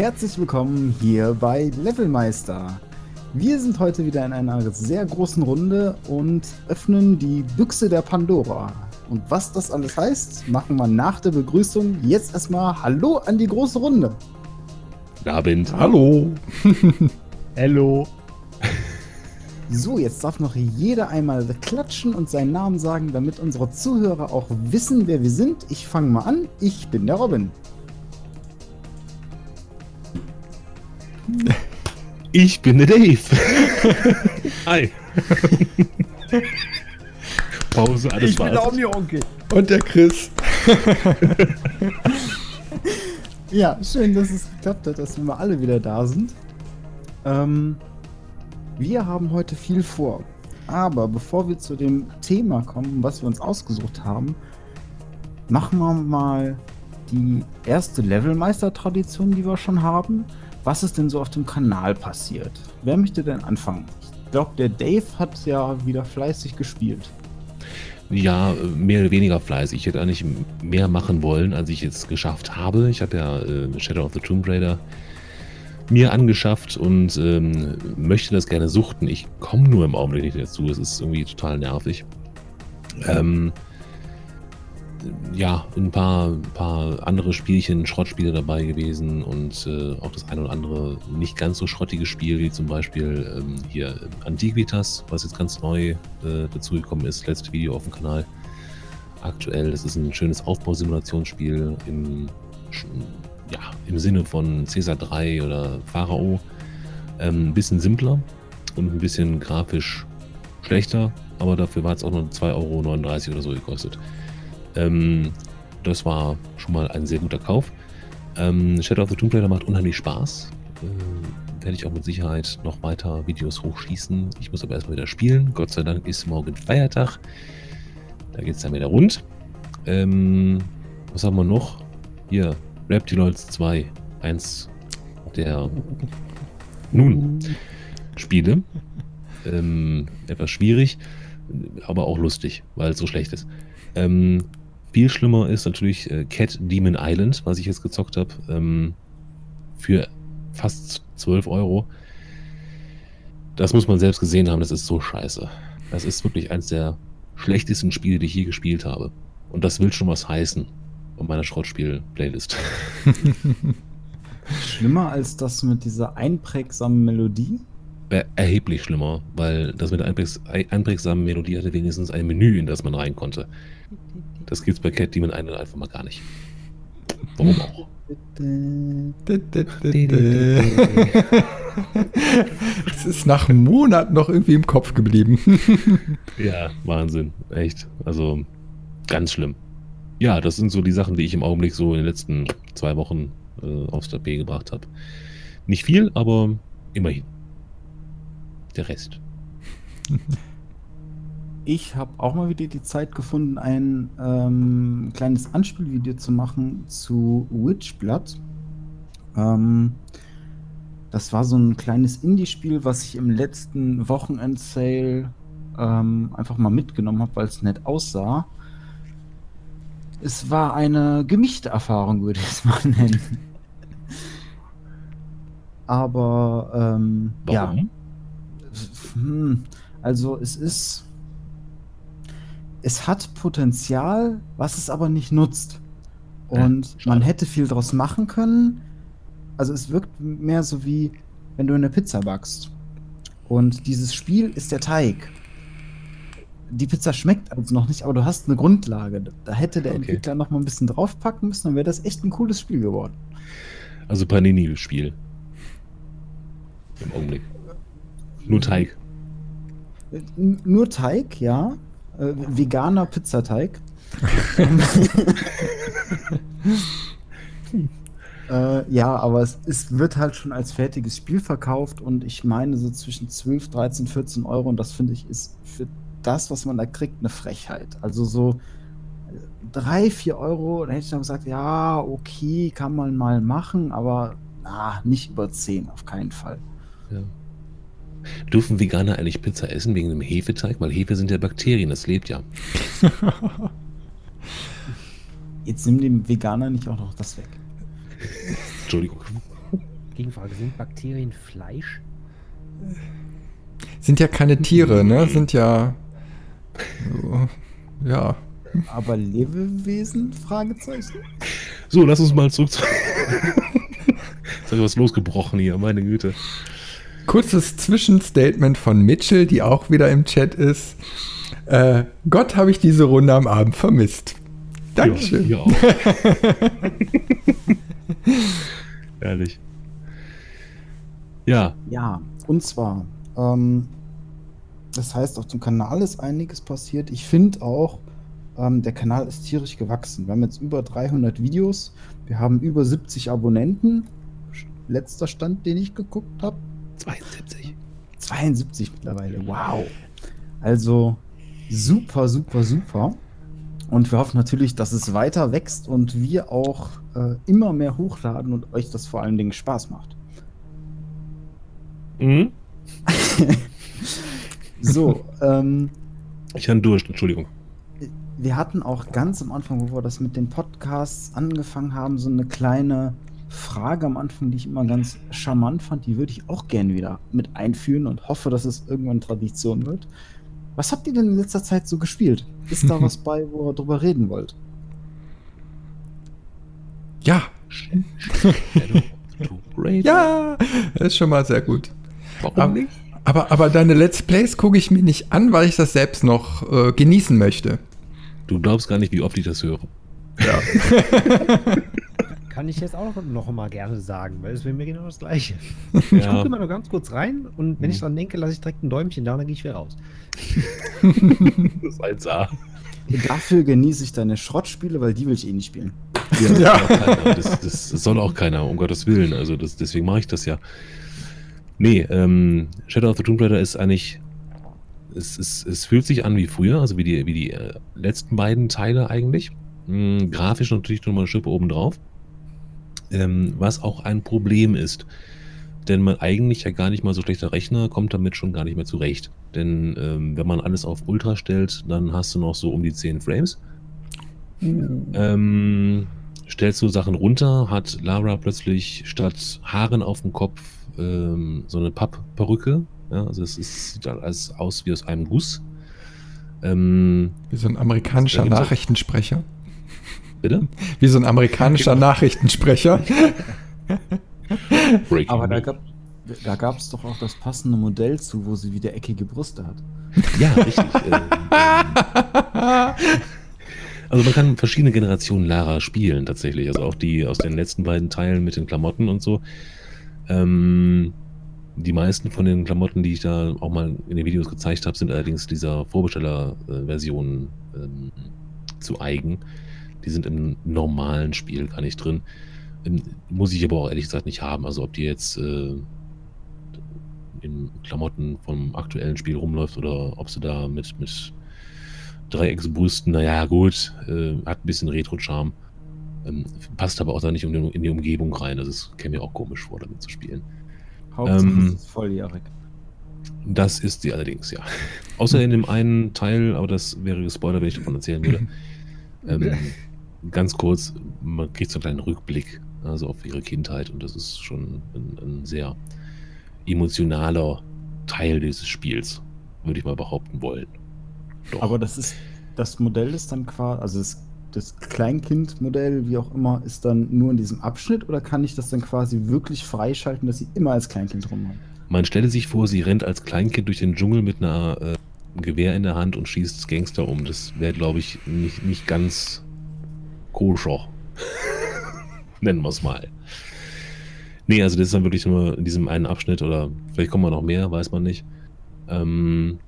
Herzlich willkommen hier bei Levelmeister. Wir sind heute wieder in einer sehr großen Runde und öffnen die Büchse der Pandora. Und was das alles heißt, machen wir nach der Begrüßung. Jetzt erstmal Hallo an die große Runde. Abend. Hallo. Hallo. So, jetzt darf noch jeder einmal klatschen und seinen Namen sagen, damit unsere Zuhörer auch wissen, wer wir sind. Ich fange mal an. Ich bin der Robin. Ich bin der Dave. Hi. Pause, alles ich bin der Omni-Onkel. Und der Chris. Ja, schön, dass es geklappt hat, dass wir mal alle wieder da sind. Ähm, wir haben heute viel vor. Aber bevor wir zu dem Thema kommen, was wir uns ausgesucht haben, machen wir mal die erste Levelmeister-Tradition, die wir schon haben. Was ist denn so auf dem Kanal passiert? Wer möchte denn anfangen? Ich glaube, der Dave hat ja wieder fleißig gespielt. Ja, mehr oder weniger fleißig. Ich hätte eigentlich mehr machen wollen, als ich jetzt geschafft habe. Ich habe ja äh, Shadow of the Tomb Raider mir angeschafft und ähm, möchte das gerne suchten. Ich komme nur im Augenblick nicht dazu. Es ist irgendwie total nervig. Ähm, ja, ein paar, paar andere Spielchen, Schrottspiele dabei gewesen und äh, auch das eine oder andere nicht ganz so schrottige Spiel, wie zum Beispiel ähm, hier Antiquitas, was jetzt ganz neu äh, dazugekommen ist, letztes Video auf dem Kanal. Aktuell, das ist ein schönes Aufbausimulationsspiel im, ja, im Sinne von Caesar 3 oder Pharao. Ähm, ein bisschen simpler und ein bisschen grafisch schlechter, aber dafür war es auch nur 2,39 Euro oder so gekostet. Ähm, das war schon mal ein sehr guter Kauf. Ähm, Shadow of the Tomb Raider macht unheimlich Spaß. Äh, werde ich auch mit Sicherheit noch weiter Videos hochschießen. Ich muss aber erstmal wieder spielen. Gott sei Dank ist morgen Feiertag. Da geht es dann wieder rund. Ähm, was haben wir noch? Hier, Reptiloids 2. Eins der nun Spiele. Ähm, etwas schwierig, aber auch lustig, weil es so schlecht ist. Ähm, viel schlimmer ist natürlich äh, Cat Demon Island, was ich jetzt gezockt habe. Ähm, für fast 12 Euro. Das muss man selbst gesehen haben, das ist so scheiße. Das ist wirklich eins der schlechtesten Spiele, die ich je gespielt habe. Und das will schon was heißen auf meiner Schrottspiel-Playlist. Schlimmer als das mit dieser einprägsamen Melodie? erheblich schlimmer, weil das mit der einprägsamen Melodie hatte wenigstens ein Menü, in das man rein konnte. Das gibt's bei Cat Demon Island einfach mal gar nicht. Warum auch? Es ist nach Monaten noch irgendwie im Kopf geblieben. ja, Wahnsinn. Echt. Also ganz schlimm. Ja, das sind so die Sachen, die ich im Augenblick so in den letzten zwei Wochen äh, aufs Tapet gebracht habe. Nicht viel, aber immerhin der Rest. Ich habe auch mal wieder die Zeit gefunden, ein ähm, kleines Anspielvideo zu machen zu Witchblood. Ähm, das war so ein kleines Indie-Spiel, was ich im letzten Wochenend-Sale ähm, einfach mal mitgenommen habe, weil es nett aussah. Es war eine gemischte Erfahrung, würde ich es mal nennen. Aber ähm, ja hm, also es ist, es hat Potenzial, was es aber nicht nutzt. Und ja, man hätte viel draus machen können. Also es wirkt mehr so wie, wenn du eine Pizza backst. Und dieses Spiel ist der Teig. Die Pizza schmeckt also noch nicht, aber du hast eine Grundlage. Da hätte der okay. Entwickler noch mal ein bisschen draufpacken müssen, dann wäre das echt ein cooles Spiel geworden. Also Panini-Spiel. Im Augenblick. Nur Teig. Nur Teig, ja. Äh, veganer Pizzateig. äh, ja, aber es, es, wird halt schon als fertiges Spiel verkauft und ich meine so zwischen 12, 13, 14 Euro und das finde ich ist für das, was man da kriegt, eine Frechheit. Also so 3, 4 Euro, da hätte ich dann gesagt, ja, okay, kann man mal machen, aber na, nicht über 10, auf keinen Fall. Ja. Dürfen Veganer eigentlich Pizza essen wegen dem Hefeteig? Weil Hefe sind ja Bakterien, das lebt ja. Jetzt nimm dem Veganer nicht auch noch das weg. Entschuldigung. Gegenfrage, sind Bakterien Fleisch? Sind ja keine Tiere, ne? Sind ja. Ja. Aber Lebewesen? Fragezeichen. So, lass uns mal zurück zu. Jetzt habe ich was losgebrochen hier, meine Güte. Kurzes Zwischenstatement von Mitchell, die auch wieder im Chat ist. Äh, Gott habe ich diese Runde am Abend vermisst. Dankeschön. Ja. Ehrlich. Ja, Ja, und zwar, ähm, das heißt, auf dem Kanal ist einiges passiert. Ich finde auch, ähm, der Kanal ist tierisch gewachsen. Wir haben jetzt über 300 Videos, wir haben über 70 Abonnenten. Letzter Stand, den ich geguckt habe, 72. 72 mittlerweile. Wow. Also super, super, super. Und wir hoffen natürlich, dass es weiter wächst und wir auch äh, immer mehr hochladen und euch das vor allen Dingen Spaß macht. Mhm. So, ähm, Ich hatte durch, Entschuldigung. wir hatten auch ganz am Anfang, wo wir das mit den Podcasts angefangen haben, so eine kleine Frage am Anfang, die ich immer ganz charmant fand. Die würde ich auch gerne wieder mit einführen und hoffe, dass es irgendwann Tradition wird. Was habt ihr denn in letzter Zeit so gespielt? Ist da was bei, wo ihr drüber reden wollt? Ja, ja, das ist schon mal sehr gut. Warum Aber, nicht? aber, aber deine Let's Plays gucke ich mir nicht an, weil ich das selbst noch äh, genießen möchte. Du glaubst gar nicht, wie oft ich das höre. Kann ich jetzt auch noch mal gerne sagen, weil es wäre mir genau das Gleiche. Ich Ja, gucke immer nur ganz kurz rein und wenn ich Mhm. dran denke, lasse ich direkt ein Däumchen da und dann gehe ich wieder raus. das ist 1A. Dafür genieße ich deine Schrottspiele, weil die will ich eh nicht spielen. Ja, Ja. Das, soll auch keiner. das, das soll auch keiner, um Gottes Willen. Also das, deswegen mache ich das ja. Nee, ähm, Shadow of the Tomb Raider ist eigentlich. Es, es, es fühlt sich an wie früher, also wie die, wie die äh, letzten beiden Teile eigentlich. Hm, grafisch natürlich nochmal eine Schippe obendrauf. Ähm, was auch ein Problem ist. Denn man eigentlich ja gar nicht mal so schlechter Rechner kommt damit schon gar nicht mehr zurecht. Denn ähm, wenn man alles auf Ultra stellt, dann hast du noch so um die 10 Frames. Ähm, stellst du Sachen runter, hat Lara plötzlich statt Haaren auf dem Kopf ähm, so eine Pappperücke. Ja, also es ist, sieht alles aus wie aus einem Guss. Ähm, Wie so ein amerikanischer Nachrichtensprecher. Bitte? Wie so ein amerikanischer Genau. Nachrichtensprecher. Aber da gab da gab es doch auch das passende Modell zu, wo sie wieder eckige Brüste hat. Ja, richtig. ähm, ähm, also man kann verschiedene Generationen Lara spielen tatsächlich. Also auch die aus den letzten beiden Teilen mit den Klamotten und so. Ähm, die meisten von den Klamotten, die ich da auch mal in den Videos gezeigt habe, sind allerdings dieser Vorbesteller-Version ähm, zu eigen. Die sind im normalen Spiel gar nicht drin. Ähm, muss ich aber auch ehrlich gesagt nicht haben. Also ob die jetzt äh, in Klamotten vom aktuellen Spiel rumläuft oder ob sie da mit, mit Dreiecksbrüsten, naja, gut, äh, hat ein bisschen Retro-Charme. Ähm, passt aber auch da nicht in die, in die Umgebung rein. Das ist, käme mir auch komisch vor, damit zu spielen. Hauptsache Ähm, es ist volljährig. Das ist sie allerdings, ja. Außer in dem einen Teil, aber das wäre gespoilert, wenn ich davon erzählen würde. ähm, ganz kurz, man kriegt so einen kleinen Rückblick also auf ihre Kindheit und das ist schon ein, ein sehr emotionaler Teil dieses Spiels, würde ich mal behaupten wollen. Doch. Aber das ist, das Modell ist dann quasi, also das, das Kleinkind-Modell, wie auch immer, ist dann nur in diesem Abschnitt oder kann ich das dann quasi wirklich freischalten, dass sie immer als Kleinkind rumhaben? Man stelle sich vor, sie rennt als Kleinkind durch den Dschungel mit einer äh, Gewehr in der Hand und schießt Gangster um. Das wäre, glaube ich, nicht, nicht ganz koscher. Nennen wir es mal. Nee, also das ist dann wirklich nur in diesem einen Abschnitt oder vielleicht kommen wir noch mehr, weiß man nicht. Ähm,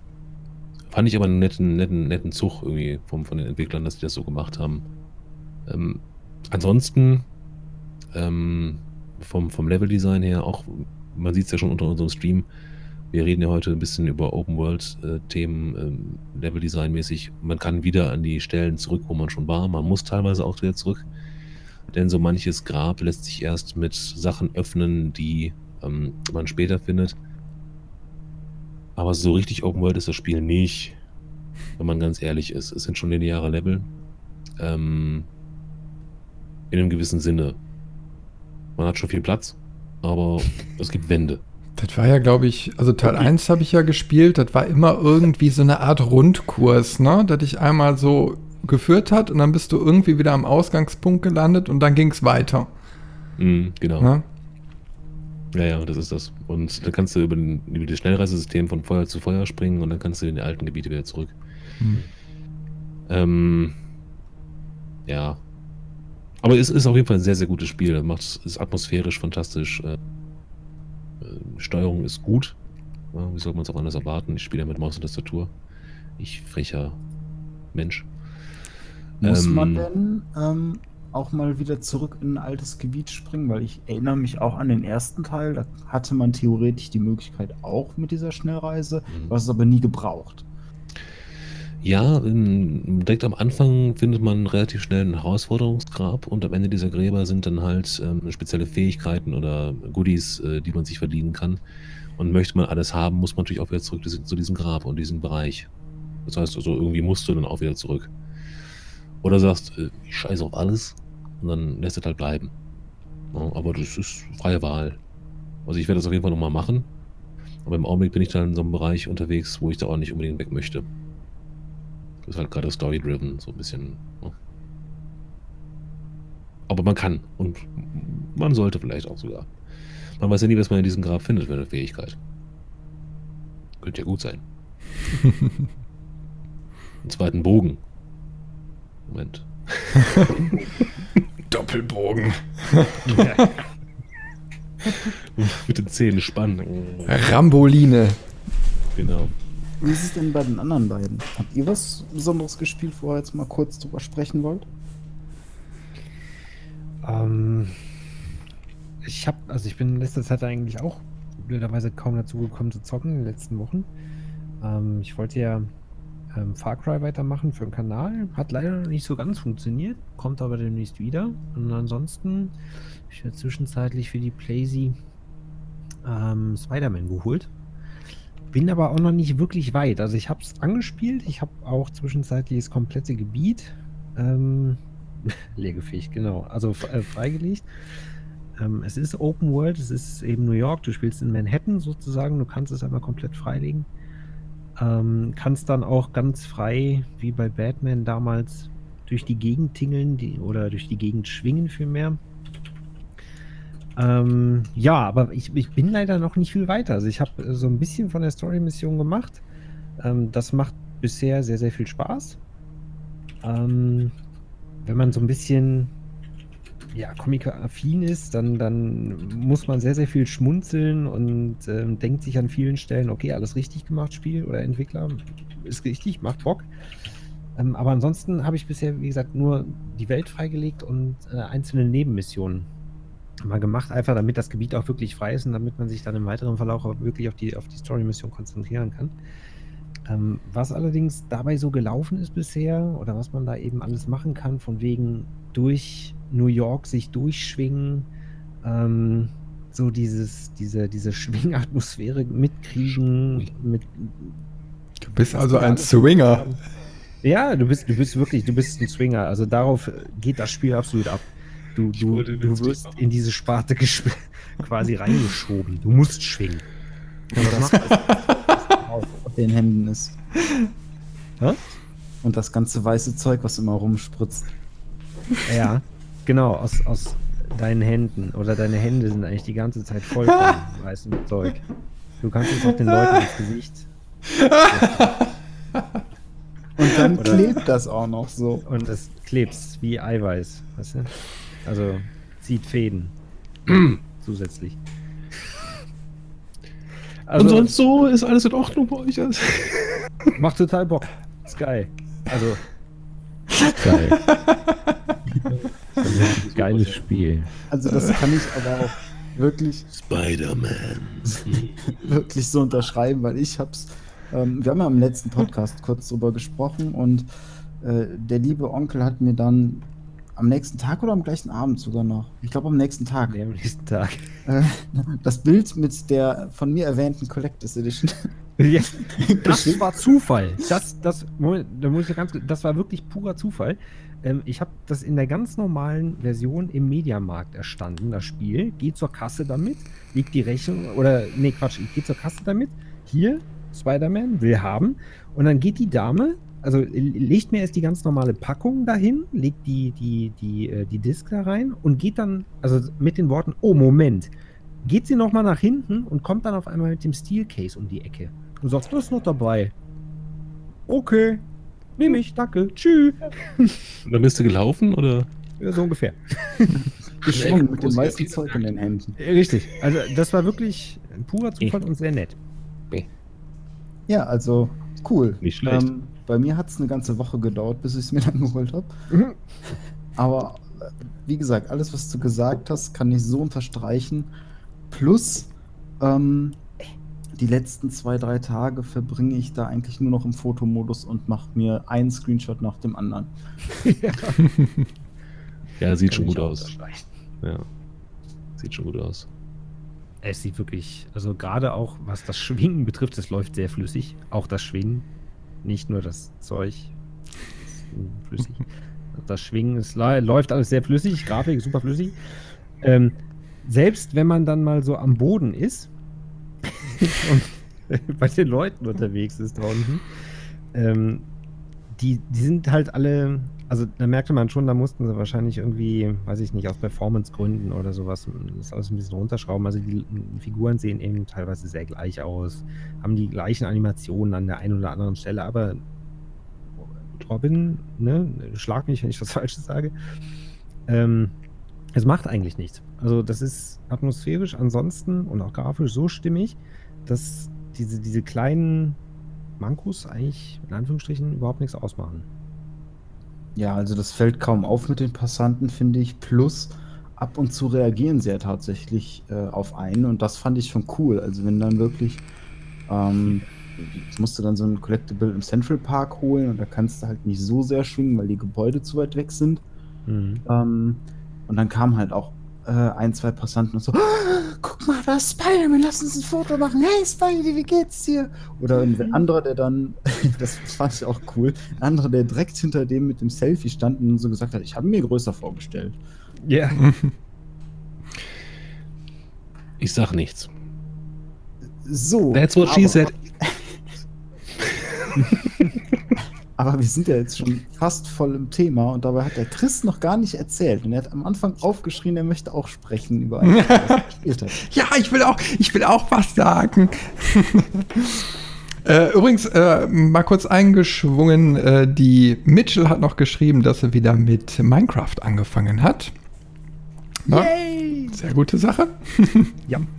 fand ich aber einen netten, netten, netten Zug irgendwie vom, von den Entwicklern, dass die das so gemacht haben. Ähm, ansonsten ähm, vom, vom Leveldesign her auch, man sieht es ja schon unter unserem Stream, wir reden ja heute ein bisschen über Open-World-Themen, ähm, Leveldesign-mäßig. Man kann wieder an die Stellen zurück, wo man schon war. Man muss teilweise auch wieder zurück. Denn so manches Grab lässt sich erst mit Sachen öffnen, die ähm, man später findet. Aber so richtig Open World ist das Spiel nicht, wenn man ganz ehrlich ist. Es sind schon lineare Level. Ähm, in einem gewissen Sinne. Man hat schon viel Platz, aber es gibt Wände. Das war ja, glaube ich, also Teil 1 habe ich ja gespielt, das war immer irgendwie so eine Art Rundkurs, ne? Der dich einmal so geführt hat und dann bist du irgendwie wieder am Ausgangspunkt gelandet und dann ging es weiter. Mhm, genau. Ne? Ja, ja, das ist das. Und dann kannst du über, den, über das Schnellreisesystem von Feuer zu Feuer springen und dann kannst du in die alten Gebiete wieder zurück. Hm. Ähm, ja. Aber es ist auf jeden Fall ein sehr, sehr gutes Spiel. Macht, ist atmosphärisch fantastisch. Steuerung ist gut. Ja, wie soll man es auch anders erwarten? Ich spiele ja mit Maus und Tastatur. Ich frecher Mensch. Muss Ähm, man denn ähm, auch mal wieder zurück in ein altes Gebiet springen? Weil ich erinnere mich auch an den ersten Teil. Da hatte man theoretisch die Möglichkeit auch mit dieser Schnellreise, Mhm. was es aber nie gebraucht. Ja, ähm, direkt am Anfang findet man relativ schnell ein Herausforderungsgrab und am Ende dieser Gräber sind dann halt ähm, spezielle Fähigkeiten oder Goodies, äh, die man sich verdienen kann. Und möchte man alles haben, muss man natürlich auch wieder zurück zu diesem Grab und diesem Bereich. Das heißt also, irgendwie musst du dann auch wieder zurück. Oder sagst, äh, ich scheiße auf alles und dann lässt es halt bleiben. Ja, aber das ist freie Wahl. Also ich werde das auf jeden Fall nochmal machen. Aber im Augenblick bin ich da in so einem Bereich unterwegs, wo ich da auch nicht unbedingt weg möchte. Das ist halt gerade story-driven, so ein bisschen. Ne? Aber man kann und man sollte vielleicht auch sogar. Man weiß ja nie, was man in diesem Grab findet für eine Fähigkeit. Könnte ja gut sein. Einen zweiten Bogen. Moment. Doppelbogen. Mit den Zähnen spannen. Ramboline. Genau. Wie ist es denn bei den anderen beiden? Habt ihr was Besonderes gespielt, wo ihr jetzt mal kurz drüber sprechen wollt? Ähm, ich habe, also ich bin in letzter Zeit eigentlich auch blöderweise kaum dazu gekommen zu zocken in den letzten Wochen. Ähm, ich wollte ja ähm, Far Cry weitermachen für den Kanal. Hat leider nicht so ganz funktioniert, kommt aber demnächst wieder. Und ansonsten, ich werde zwischenzeitlich für die Playsee ähm, Spider-Man geholt. Bin aber auch noch nicht wirklich weit. Also ich habe es angespielt. Ich habe auch zwischenzeitlich das komplette Gebiet ähm, leergefegt, genau. Also äh, freigelegt. Ähm, es ist Open World, es ist eben New York. Du spielst in Manhattan sozusagen. Du kannst es einmal komplett freilegen. Ähm, kannst dann auch ganz frei, wie bei Batman damals, durch die Gegend tingeln die, oder durch die Gegend schwingen vielmehr. Ähm, ja, aber ich, ich bin leider noch nicht viel weiter. Also ich habe äh, so ein bisschen von der Story-Mission gemacht. Ähm, das macht bisher sehr, sehr viel Spaß. Ähm, wenn man so ein bisschen ja, Comic-affin ist, dann, dann muss man sehr, sehr viel schmunzeln und ähm, denkt sich an vielen Stellen, okay, alles richtig gemacht, Spiel oder Entwickler, ist richtig, macht Bock. Ähm, aber ansonsten habe ich bisher, wie gesagt, nur die Welt freigelegt und äh, einzelne Nebenmissionen mal gemacht, einfach damit das Gebiet auch wirklich frei ist und damit man sich dann im weiteren Verlauf auch wirklich auf die, auf die Story-Mission konzentrieren kann. Ähm, was allerdings dabei so gelaufen ist bisher oder was man da eben alles machen kann, von wegen durch New York sich durchschwingen, ähm, so dieses, diese, diese Schwingatmosphäre mitkriegen, mit, Du bist also ein Swinger. ja, du bist, du bist wirklich, du bist ein Swinger. Also darauf geht das Spiel absolut ab. Du, du, du wirst in diese Sparte quasi reingeschoben. Du musst schwingen. Aber das auf den Händen ist. Hä? Und das ganze weiße Zeug, was immer rumspritzt. Ja, genau, aus, aus deinen Händen. Oder deine Hände sind eigentlich die ganze Zeit voll von weißem Zeug. Du kannst es auch den Leuten ins Gesicht. Und dann Oder- klebt das auch noch so. Und es klebt wie Eiweiß. Weißt du? Also zieht Fäden. Zusätzlich. Also, und sonst so ist alles in Ordnung bei euch. Macht total Bock. Ist geil. Also, Geil. Geiles Spiel. Also das kann ich aber auch wirklich, Spider-Man. wirklich so unterschreiben, weil ich hab's. Ähm, wir haben ja im letzten Podcast kurz drüber gesprochen und äh, der liebe Onkel hat mir dann am nächsten Tag oder am gleichen Abend sogar noch, ich glaube am nächsten Tag, nee, am nächsten Tag. äh, das Bild mit der von mir erwähnten Collectors Edition Ja, das war Zufall. Das, das, Moment, da muss ich ganz, das war wirklich purer Zufall. Ähm, ich habe das in der ganz normalen Version im Mediamarkt erstanden, das Spiel. Geht zur Kasse damit, legt die Rechnung, oder, nee, Quatsch, ich gehe zur Kasse damit. Hier, Spider-Man, will haben. Und dann geht die Dame, also legt mir erst die ganz normale Packung dahin, legt die, die, die, äh, die Disk da rein und geht dann, also mit den Worten, oh Moment, geht sie nochmal nach hinten und kommt dann auf einmal mit dem Steelcase um die Ecke und sagt, das ist noch dabei. Okay, nehme ich, danke, tschüss. Und dann bist du gelaufen oder? Ja, so ungefähr. Geschwungen mit dem meisten Zeug in den Händen. Richtig, also das war wirklich ein purer Zufall und sehr nett. Ja, also cool. Nicht schlecht. Ähm, bei mir hat es eine ganze Woche gedauert, bis ich es mir dann geholt habe. Mhm. Aber äh, wie gesagt, alles, was du gesagt hast, kann ich so unterstreichen. Plus, ähm, die letzten zwei, drei Tage verbringe ich da eigentlich nur noch im Fotomodus und mache mir einen Screenshot nach dem anderen. Ja, sieht schon gut aus. Ja. Sieht schon gut aus. Es sieht wirklich, also gerade auch was das Schwingen betrifft, es läuft sehr flüssig. Auch das Schwingen, nicht nur das Zeug. ist flüssig. Das Schwingen, lä- läuft alles sehr flüssig, Grafik ist super flüssig. Ähm, selbst wenn man dann mal so am Boden ist und bei den Leuten unterwegs ist da unten, ähm, die, die sind halt alle, also da merkte man schon, da mussten sie wahrscheinlich irgendwie, weiß ich nicht, aus Performance-Gründen oder sowas, das alles ein bisschen runterschrauben. Also die Figuren sehen eben teilweise sehr gleich aus, haben die gleichen Animationen an der einen oder anderen Stelle, aber Robin, ne, schlag mich, wenn ich was Falsches sage, ähm, es macht eigentlich nichts. Also das ist atmosphärisch ansonsten und auch grafisch so stimmig, dass diese, diese kleinen Mankos eigentlich in Anführungsstrichen überhaupt nichts ausmachen. Ja, also das fällt kaum auf mit den Passanten, finde ich. Plus, ab und zu reagieren sie ja tatsächlich äh, auf einen und das fand ich schon cool. Also wenn dann wirklich, ähm, ich musste dann so ein Collectible im Central Park holen und da kannst du halt nicht so sehr schwingen, weil die Gebäude zu weit weg sind. Ähm, und dann kamen halt auch äh, ein, zwei Passanten und so, "Ah, guck mal, da ist Spider-Man, lass uns ein Foto machen. Hey Spidey, wie geht's dir? Oder ein anderer, der dann, das fand ich auch cool, ein anderer, der direkt hinter dem mit dem Selfie stand und so gesagt hat, ich habe mir größer vorgestellt. Ja. Ich sag nichts. So. That's what she said. Aber wir sind ja jetzt schon fast voll im Thema und dabei hat der Chris noch gar nicht erzählt. Und er hat am Anfang aufgeschrien, er möchte auch sprechen über ein gespielt hat. Ja, ich will auch, ich will auch was sagen. äh, übrigens, äh, mal kurz eingeschwungen, äh, die Mitchell hat noch geschrieben, dass er wieder mit Minecraft angefangen hat. Na, Sehr gute Sache. Ja.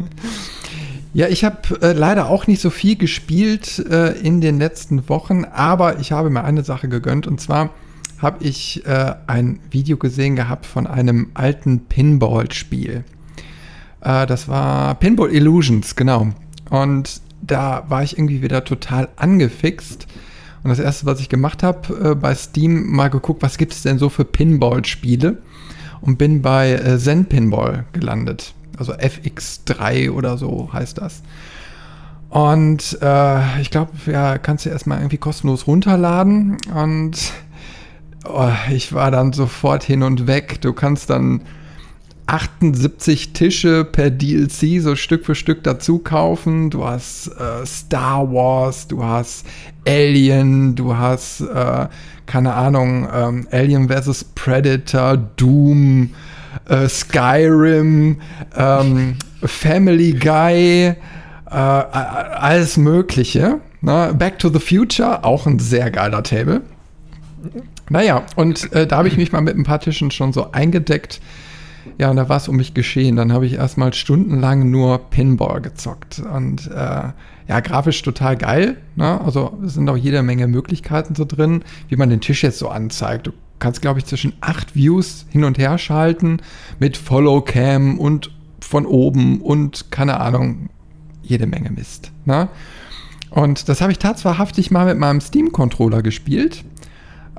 Ja, ich habe äh, leider auch nicht so viel gespielt äh, in den letzten Wochen, aber ich habe mir eine Sache gegönnt und zwar habe ich äh, ein Video gesehen gehabt von einem alten Pinball-Spiel. Äh, das war Pinball Illusions, genau. Und da war ich irgendwie wieder total angefixt. Und das erste, was ich gemacht habe, äh, bei Steam mal geguckt, was gibt es denn so für Pinball-Spiele? Und bin bei äh, Zen Pinball gelandet. Also FX3 oder so heißt das. Und äh, ich glaube, ja, kannst du erstmal irgendwie kostenlos runterladen. Und oh, ich war dann sofort hin und weg. Du kannst dann 78 Tische per DLC so Stück für Stück dazu kaufen. Du hast äh, Star Wars, du hast Alien, du hast, äh, keine Ahnung, ähm, Alien vs. Predator, Doom, äh, Skyrim, ähm, Family Guy, äh, alles Mögliche. Ne? Back to the Future, auch ein sehr geiler Table. Naja, und äh, da habe ich mich mal mit ein paar Tischen schon so eingedeckt. Ja, und da war es um mich geschehen. Dann habe ich erstmal stundenlang nur Pinball gezockt. Und äh, ja, grafisch total geil. Ne? Also es sind auch jede Menge Möglichkeiten so drin, wie man den Tisch jetzt so anzeigt. Du kannst, glaube ich, zwischen acht Views hin und her schalten mit Follow Cam und von oben und keine Ahnung, jede Menge Mist. Ne? Und das habe ich tatsächlich mal mit meinem Steam-Controller gespielt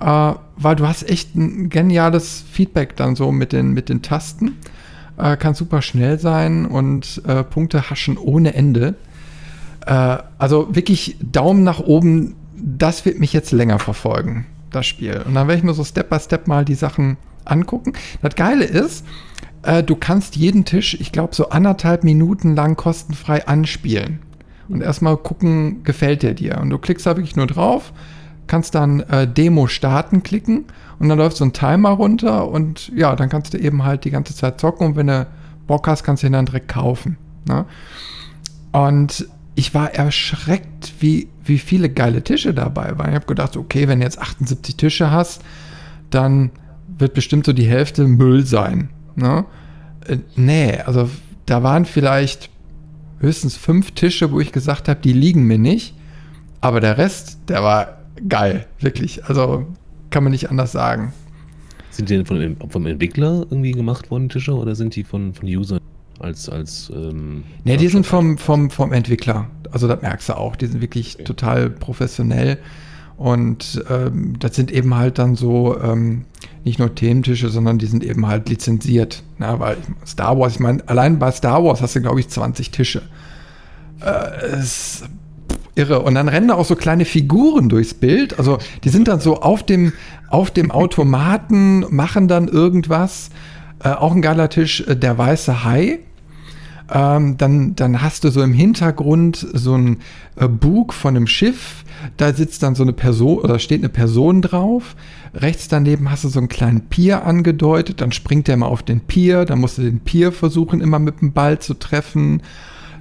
äh, weil du hast echt ein geniales Feedback dann so mit den, mit den Tasten. Äh, kann super schnell sein und äh, Punkte haschen ohne Ende. Äh, also wirklich Daumen nach oben, das wird mich jetzt länger verfolgen, das Spiel. Und dann werde ich mir so Step by Step mal die Sachen angucken. Das Geile ist, äh, du kannst jeden Tisch, ich glaube, so anderthalb Minuten lang kostenfrei anspielen. Und erstmal gucken, gefällt der dir. Und du klickst da wirklich nur drauf, kannst dann äh, Demo starten klicken und dann läuft so ein Timer runter und ja, dann kannst du eben halt die ganze Zeit zocken und wenn du Bock hast, kannst du ihn dann direkt kaufen. Ne? Und ich war erschreckt, wie, wie viele geile Tische dabei waren. Ich habe gedacht, okay, wenn du jetzt 78 Tische hast, dann wird bestimmt so die Hälfte Müll sein. Ne? Äh, nee, also da waren vielleicht höchstens fünf Tische, wo ich gesagt habe, die liegen mir nicht. Aber der Rest, der war geil, wirklich. Also kann man nicht anders sagen. Sind die denn von, vom Entwickler irgendwie gemacht worden, Tische, oder sind die von, von Usern als, als ähm, Nee, die sind vom, vom, vom Entwickler. Also das merkst du auch. Die sind wirklich Okay. total professionell. Und ähm, das sind eben halt dann so ähm, nicht nur Thementische, sondern die sind eben halt lizenziert. Na, weil Star Wars, ich meine, allein bei Star Wars hast du, glaube ich, 20 Tische. Äh, es ist irre. Und dann rennen da auch so kleine Figuren durchs Bild. Also die sind dann so auf dem, auf dem Automaten, machen dann irgendwas. Äh, auch ein geiler Tisch, äh, der weiße Hai. Ähm, dann, dann hast du so im Hintergrund so ein äh, Bug von einem Schiff. Da sitzt dann so eine Person oder steht eine Person drauf. Rechts daneben hast du so einen kleinen Pier angedeutet. Dann springt der mal auf den Pier. Dann musst du den Pier versuchen, immer mit dem Ball zu treffen.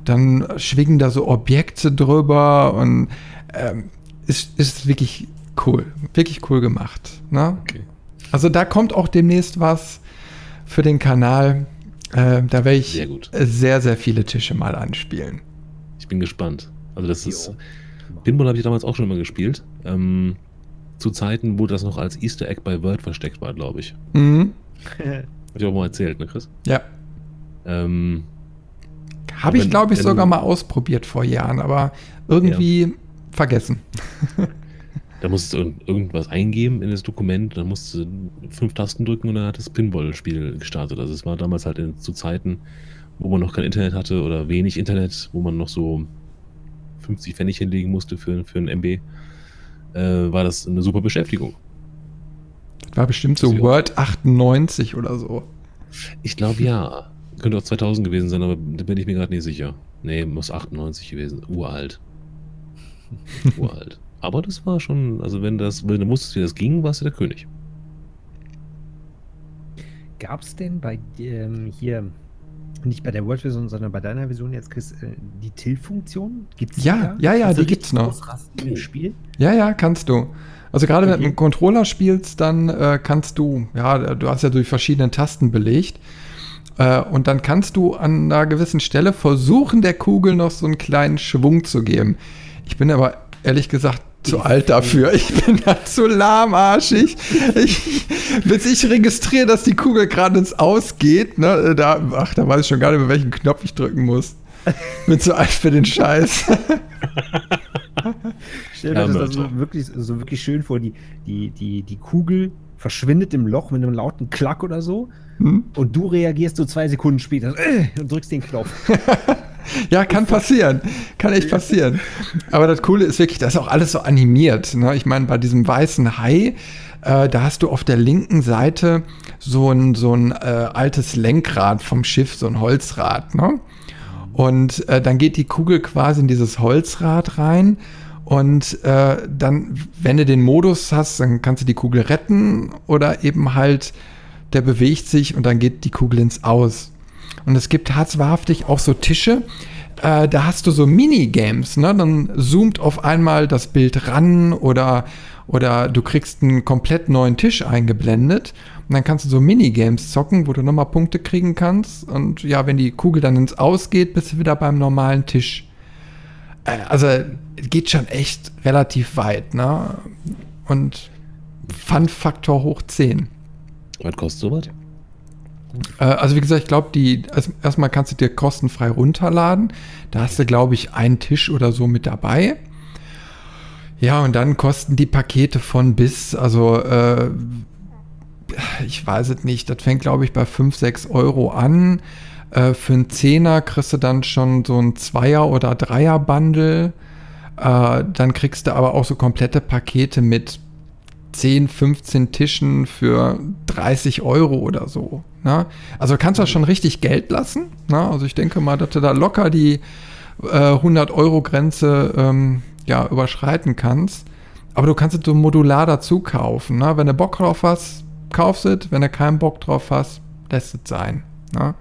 Dann schwingen da so Objekte drüber und ähm, ist, ist wirklich cool. Wirklich cool gemacht. Ne? Okay. Also da kommt auch demnächst was für den Kanal. Äh, da werde ich Sehr gut. sehr, sehr viele Tische mal anspielen. Ich bin gespannt. Also das ist. Pinball habe ich damals auch schon mal gespielt. Ähm, zu Zeiten, wo das noch als Easter Egg bei Word versteckt war, glaube ich. Mhm. Hab ich auch mal erzählt, ne, Chris? Ja. Ähm, Habe ich, glaube ich, sogar mal ausprobiert vor Jahren, aber irgendwie vergessen. da musstest du irgend- irgendwas eingeben in das Dokument, dann musst du fünf Tasten drücken und dann hat das Pinball-Spiel gestartet. Also es war damals halt in, zu Zeiten, wo man noch kein Internet hatte oder wenig Internet, wo man noch so 50 Pfennig hinlegen musste für, für ein MB, äh, war das eine super Beschäftigung. War bestimmt so. Word 98 oder so. Ich glaube ja. Könnte auch 2000 gewesen sein, aber da bin ich mir gerade nicht sicher. Nee, muss 98 gewesen. Uralt. Uralt. Aber das war schon, also wenn das, wenn du wusstest, wie das ging, warst du der König. Gab es denn bei ähm, hier, nicht bei der Word-Version, sondern bei deiner Version jetzt, Chris, äh, die Till-Funktion? Gibt's die Ja, ja, ja, Kannst du die gibt's noch. Im Spiel? Ja, ja, kannst du. Also gerade wenn du Okay. mit einem Controller spielst, dann äh, kannst du, ja, du hast ja durch verschiedene Tasten belegt. Äh, und dann kannst du an einer gewissen Stelle versuchen, der Kugel noch so einen kleinen Schwung zu geben. Ich bin aber ehrlich gesagt zu alt dafür. Ich bin da zu lahmarschig. Ich, bis ich registriere, dass die Kugel gerade ins Aus geht, ne, da, ach, da weiß ich schon gar nicht mehr, welchen Knopf ich drücken muss. Bin zu alt für den Scheiß. Stell dir Ja, das so wirklich, so wirklich schön vor. Die, die, die, die Kugel verschwindet im Loch mit einem lauten Klack oder so. Hm? Und du reagierst so zwei Sekunden später äh, und drückst den Knopf. Ja, kann passieren. Kann echt passieren. Aber das Coole ist wirklich, das ist auch alles so animiert. Ne? Ich meine, bei diesem weißen Hai, äh, da hast du auf der linken Seite so ein, so ein äh, altes Lenkrad vom Schiff, so ein Holzrad. Ne? Und äh, dann geht die Kugel quasi in dieses Holzrad rein. Und äh, dann, wenn du den Modus hast, dann kannst du die Kugel retten oder eben halt, der bewegt sich und dann geht die Kugel ins Aus. Und es gibt tatsächlich auch so Tische, äh, da hast du so Minigames, ne? Dann zoomt auf einmal das Bild ran oder, oder du kriegst einen komplett neuen Tisch eingeblendet. Und dann kannst du so Minigames zocken, wo du nochmal Punkte kriegen kannst. Und ja, wenn die Kugel dann ins Aus geht, bist du wieder beim normalen Tisch. Äh, also geht schon echt relativ weit, ne? Und Fun-Faktor hoch 10. Was kostet sowas? Äh, also wie gesagt, ich glaube, die erst- erstmal kannst du dir kostenfrei runterladen. Da hast du, glaube ich, einen Tisch oder so mit dabei. Ja, und dann kosten die Pakete von bis, also äh, ich weiß es nicht, das fängt, glaube ich, bei 5, 6 Euro an. Äh, für einen Zehner kriegst du dann schon so ein Zweier- oder Dreier-Bundle. Äh, dann kriegst du aber auch so komplette Pakete mit 10, 15 Tischen für 30 Euro oder so. Ne? Also kannst du schon richtig Geld lassen. Ne? Also ich denke mal, dass du da locker die äh, 100-Euro-Grenze ähm, ja, überschreiten kannst. Aber du kannst es so modular dazu kaufen. Ne? Wenn du Bock drauf hast, kaufst es. Wenn du keinen Bock drauf hast, lässt es sein. Ne?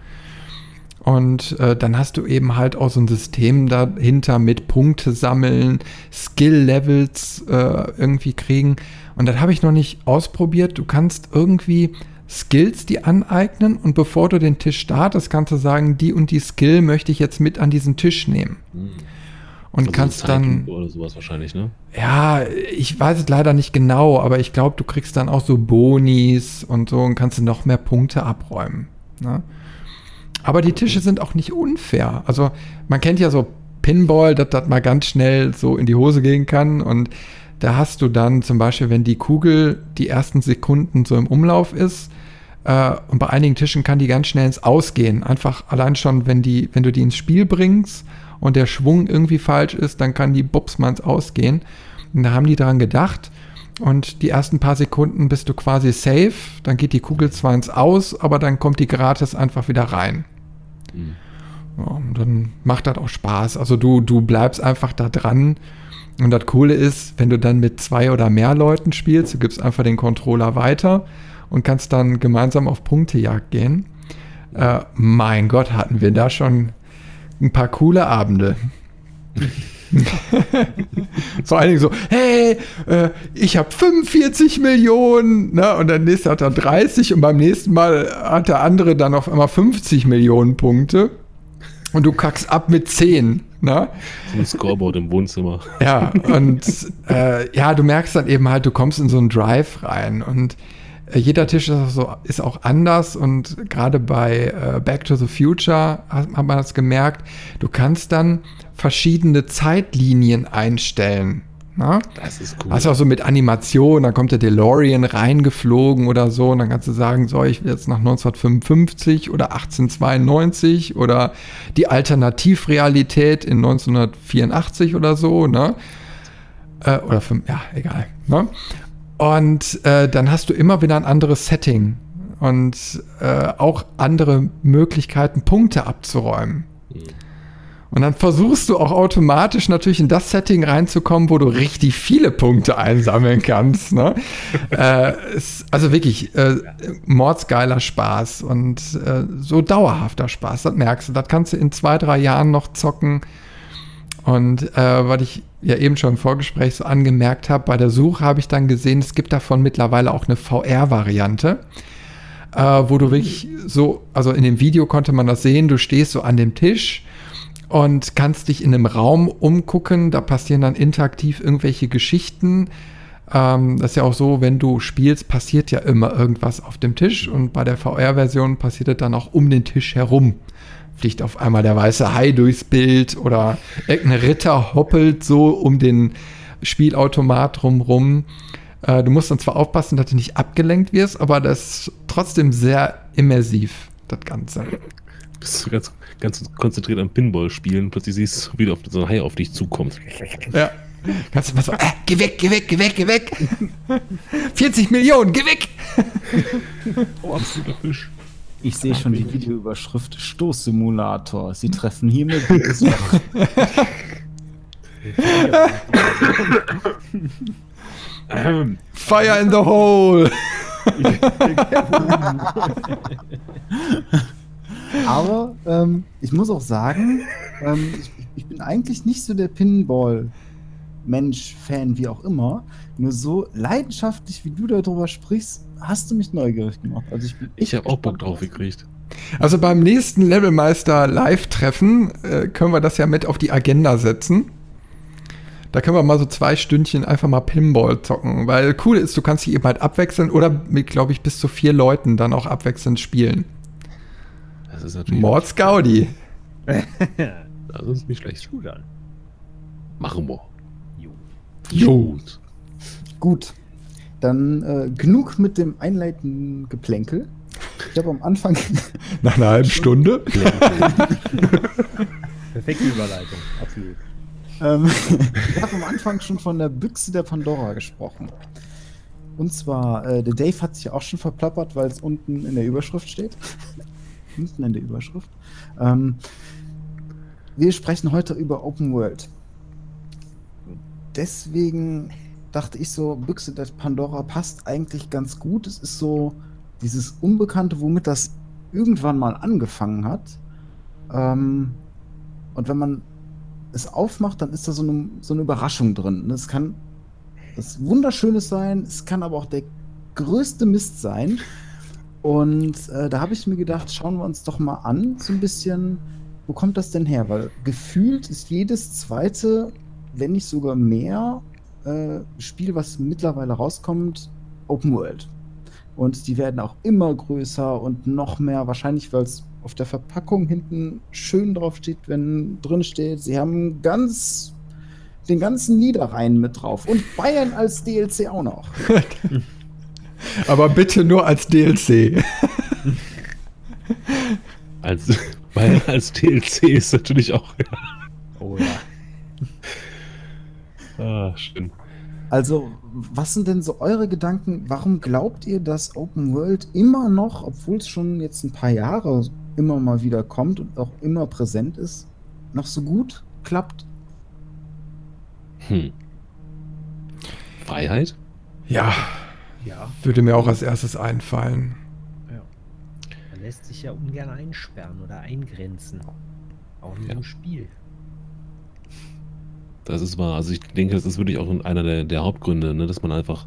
Und äh, dann hast du eben halt auch so ein System dahinter mit Punkte sammeln, Skill-Levels äh, irgendwie kriegen. Und das habe ich noch nicht ausprobiert. Du kannst irgendwie Skills die aneignen und bevor du den Tisch startest, kannst du sagen, die und die Skill möchte ich jetzt mit an diesen Tisch nehmen. Hm. Und Also kannst dann, Oder sowas wahrscheinlich, ne? ja, ich weiß es leider nicht genau, aber ich glaube, du kriegst dann auch so Bonis und so und kannst noch mehr Punkte abräumen. Ne? Aber die Tische sind auch nicht unfair. Also man kennt ja so Pinball, dass das mal ganz schnell so in die Hose gehen kann und da hast du dann zum Beispiel, wenn die Kugel die ersten Sekunden so im Umlauf ist, äh, und bei einigen Tischen kann die ganz schnell ins Ausgehen. Einfach allein schon, wenn, die, wenn du die ins Spiel bringst und der Schwung irgendwie falsch ist, dann kann die Bubs mal ins Ausgehen. Und da haben die dran gedacht. Und die ersten paar Sekunden bist du quasi safe. Dann geht die Kugel zwar ins Aus, aber dann kommt die gratis einfach wieder rein. Hm. Ja, dann macht das auch Spaß. Also du, du bleibst einfach da dran. Und das Coole ist, wenn du dann mit zwei oder mehr Leuten spielst, du gibst einfach den Controller weiter und kannst dann gemeinsam auf Punktejagd gehen. Äh, mein Gott, hatten wir da schon ein paar coole Abende. Vor allen Dingen so, hey, äh, ich habe 45 Millionen, ne? und dann nächste hat er 30 und beim nächsten Mal hat der andere dann auf einmal 50 Millionen Punkte und du kackst ab mit 10. Ne? So ein Scoreboard im Wohnzimmer. Ja, und äh, ja, du merkst dann eben halt, du kommst in so einen Drive rein und jeder Tisch ist auch, so, ist auch anders und gerade bei äh, Back to the Future hat, hat man das gemerkt, du kannst dann verschiedene Zeitlinien einstellen. Na? Das ist cool. Hast auch so mit Animation, dann kommt der DeLorean reingeflogen oder so, und dann kannst du sagen, so, ich will jetzt nach 1955 oder 1892 oder die Alternativrealität in 1984 oder so, ne? Äh, oder fünf, ja, egal. Ne? Und äh, dann hast du immer wieder ein anderes Setting und äh, auch andere Möglichkeiten, Punkte abzuräumen. Hm. Und dann versuchst du auch automatisch natürlich in das Setting reinzukommen, wo du richtig viele Punkte einsammeln kannst. Ne? äh, ist also wirklich äh, mordsgeiler Spaß und äh, so dauerhafter Spaß. Das merkst du. Das kannst du in zwei, drei Jahren noch zocken. Und äh, was ich ja eben schon im Vorgespräch so angemerkt habe, bei der Suche habe ich dann gesehen, es gibt davon mittlerweile auch eine VR-Variante. Äh, wo du wirklich so, also in dem Video konnte man das sehen, du stehst so an dem Tisch und kannst dich in einem Raum umgucken. Da passieren dann interaktiv irgendwelche Geschichten. Ähm, das ist ja auch so, wenn du spielst, passiert ja immer irgendwas auf dem Tisch und bei der VR-Version passiert es dann auch um den Tisch herum. Fliegt auf einmal der weiße Hai durchs Bild oder irgendein Ritter hoppelt so um den Spielautomat drumrum. Äh, du musst dann zwar aufpassen, dass du nicht abgelenkt wirst, aber das ist trotzdem sehr immersiv, das Ganze. Bist du ganz, ganz konzentriert am Pinball spielen, plötzlich siehst du, wie auf so ein Hai auf dich zukommt. Ja. Kannst du mal so, äh, geh weg, geh weg, geh weg, geh weg. 40 Millionen, geh weg. Oh, absoluter Fisch. Ich sehe schon die Videoüberschrift Stoßsimulator. Sie treffen hiermit jedes Fire in the hole. Aber ähm, ich muss auch sagen, ähm, ich, ich bin eigentlich nicht so der Pinball-Mensch, Fan, wie auch immer. Nur so leidenschaftlich, wie du darüber sprichst, hast du mich neugierig gemacht. Also ich bin Ich habe auch Bock drauf gekriegt. Also beim nächsten Levelmeister Live-Treffen äh, können wir das ja mit auf die Agenda setzen. Da können wir mal so zwei Stündchen einfach mal Pinball zocken, weil cool ist, du kannst dich eben halt abwechseln oder mit, glaube ich, bis zu vier Leuten dann auch abwechselnd spielen. Das ist natürlich. Mords Gaudi. Das ist nicht schlecht. Machen wir. Jo. Gut. Gut, dann äh, genug mit dem einleitenden Geplänkel. Ich habe am Anfang, Nach einer halben Stunde? Perfekte Überleitung, absolut. ähm, ich habe am Anfang schon von der Büchse der Pandora gesprochen. Und zwar, äh, der Dave hat sich auch schon verplappert, weil es unten in der Überschrift steht. unten in der Überschrift. Ähm, wir sprechen heute über Open World. Deswegen dachte ich so, Büchse der Pandora passt eigentlich ganz gut. Es ist so dieses Unbekannte, womit das irgendwann mal angefangen hat. Ähm, und wenn man es aufmacht, dann ist da so eine, so eine Überraschung drin. Es kann was Wunderschönes sein, es kann aber auch der größte Mist sein. Und äh, da habe ich mir gedacht, schauen wir uns doch mal an, so ein bisschen, wo kommt das denn her? Weil gefühlt ist jedes zweite, wenn nicht sogar mehr, äh, Spiel, was mittlerweile rauskommt, Open World. Und die werden auch immer größer und noch mehr, wahrscheinlich weil es auf der Verpackung hinten schön drauf steht, wenn drin steht, sie haben ganz den ganzen Niederrhein mit drauf und Bayern als DLC auch noch. Aber bitte nur als DLC. Als, weil als DLC ist natürlich auch. Oh ja. Ah, schön. Also, was sind denn so eure Gedanken? Warum glaubt ihr, dass Open World immer noch, obwohl es schon jetzt ein paar Jahre immer mal wieder kommt und auch immer präsent ist, noch so gut klappt? Hm. Freiheit? Ja, Ja, würde mir auch als erstes einfallen. man lässt sich ja ungern einsperren oder eingrenzen. Auch in Ja. einem Spiel. Das ist wahr. Also ich denke, das ist wirklich auch einer der, der Hauptgründe, ne, dass man einfach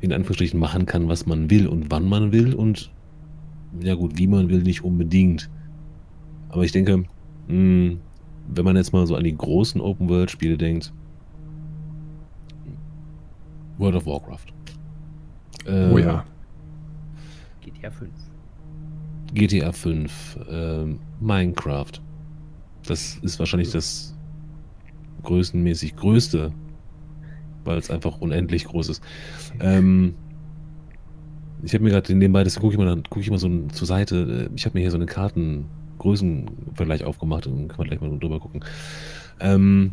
in Anführungsstrichen machen kann, was man will und wann man will und ja gut, wie man will, nicht unbedingt. Aber ich denke, mh, wenn man jetzt mal so an die großen Open-World-Spiele denkt, World of Warcraft. Äh, Oh ja. GTA 5. GTA 5, ähm, Minecraft. Das ist wahrscheinlich das größenmäßig größte, weil es einfach unendlich groß ist. Ähm, ich habe mir gerade nebenbei, das gucke ich mal, gucke ich mal so zur Seite. äh, Ich habe mir hier so eine Kartengrößenvergleich aufgemacht und kann man gleich mal drüber gucken. Ähm,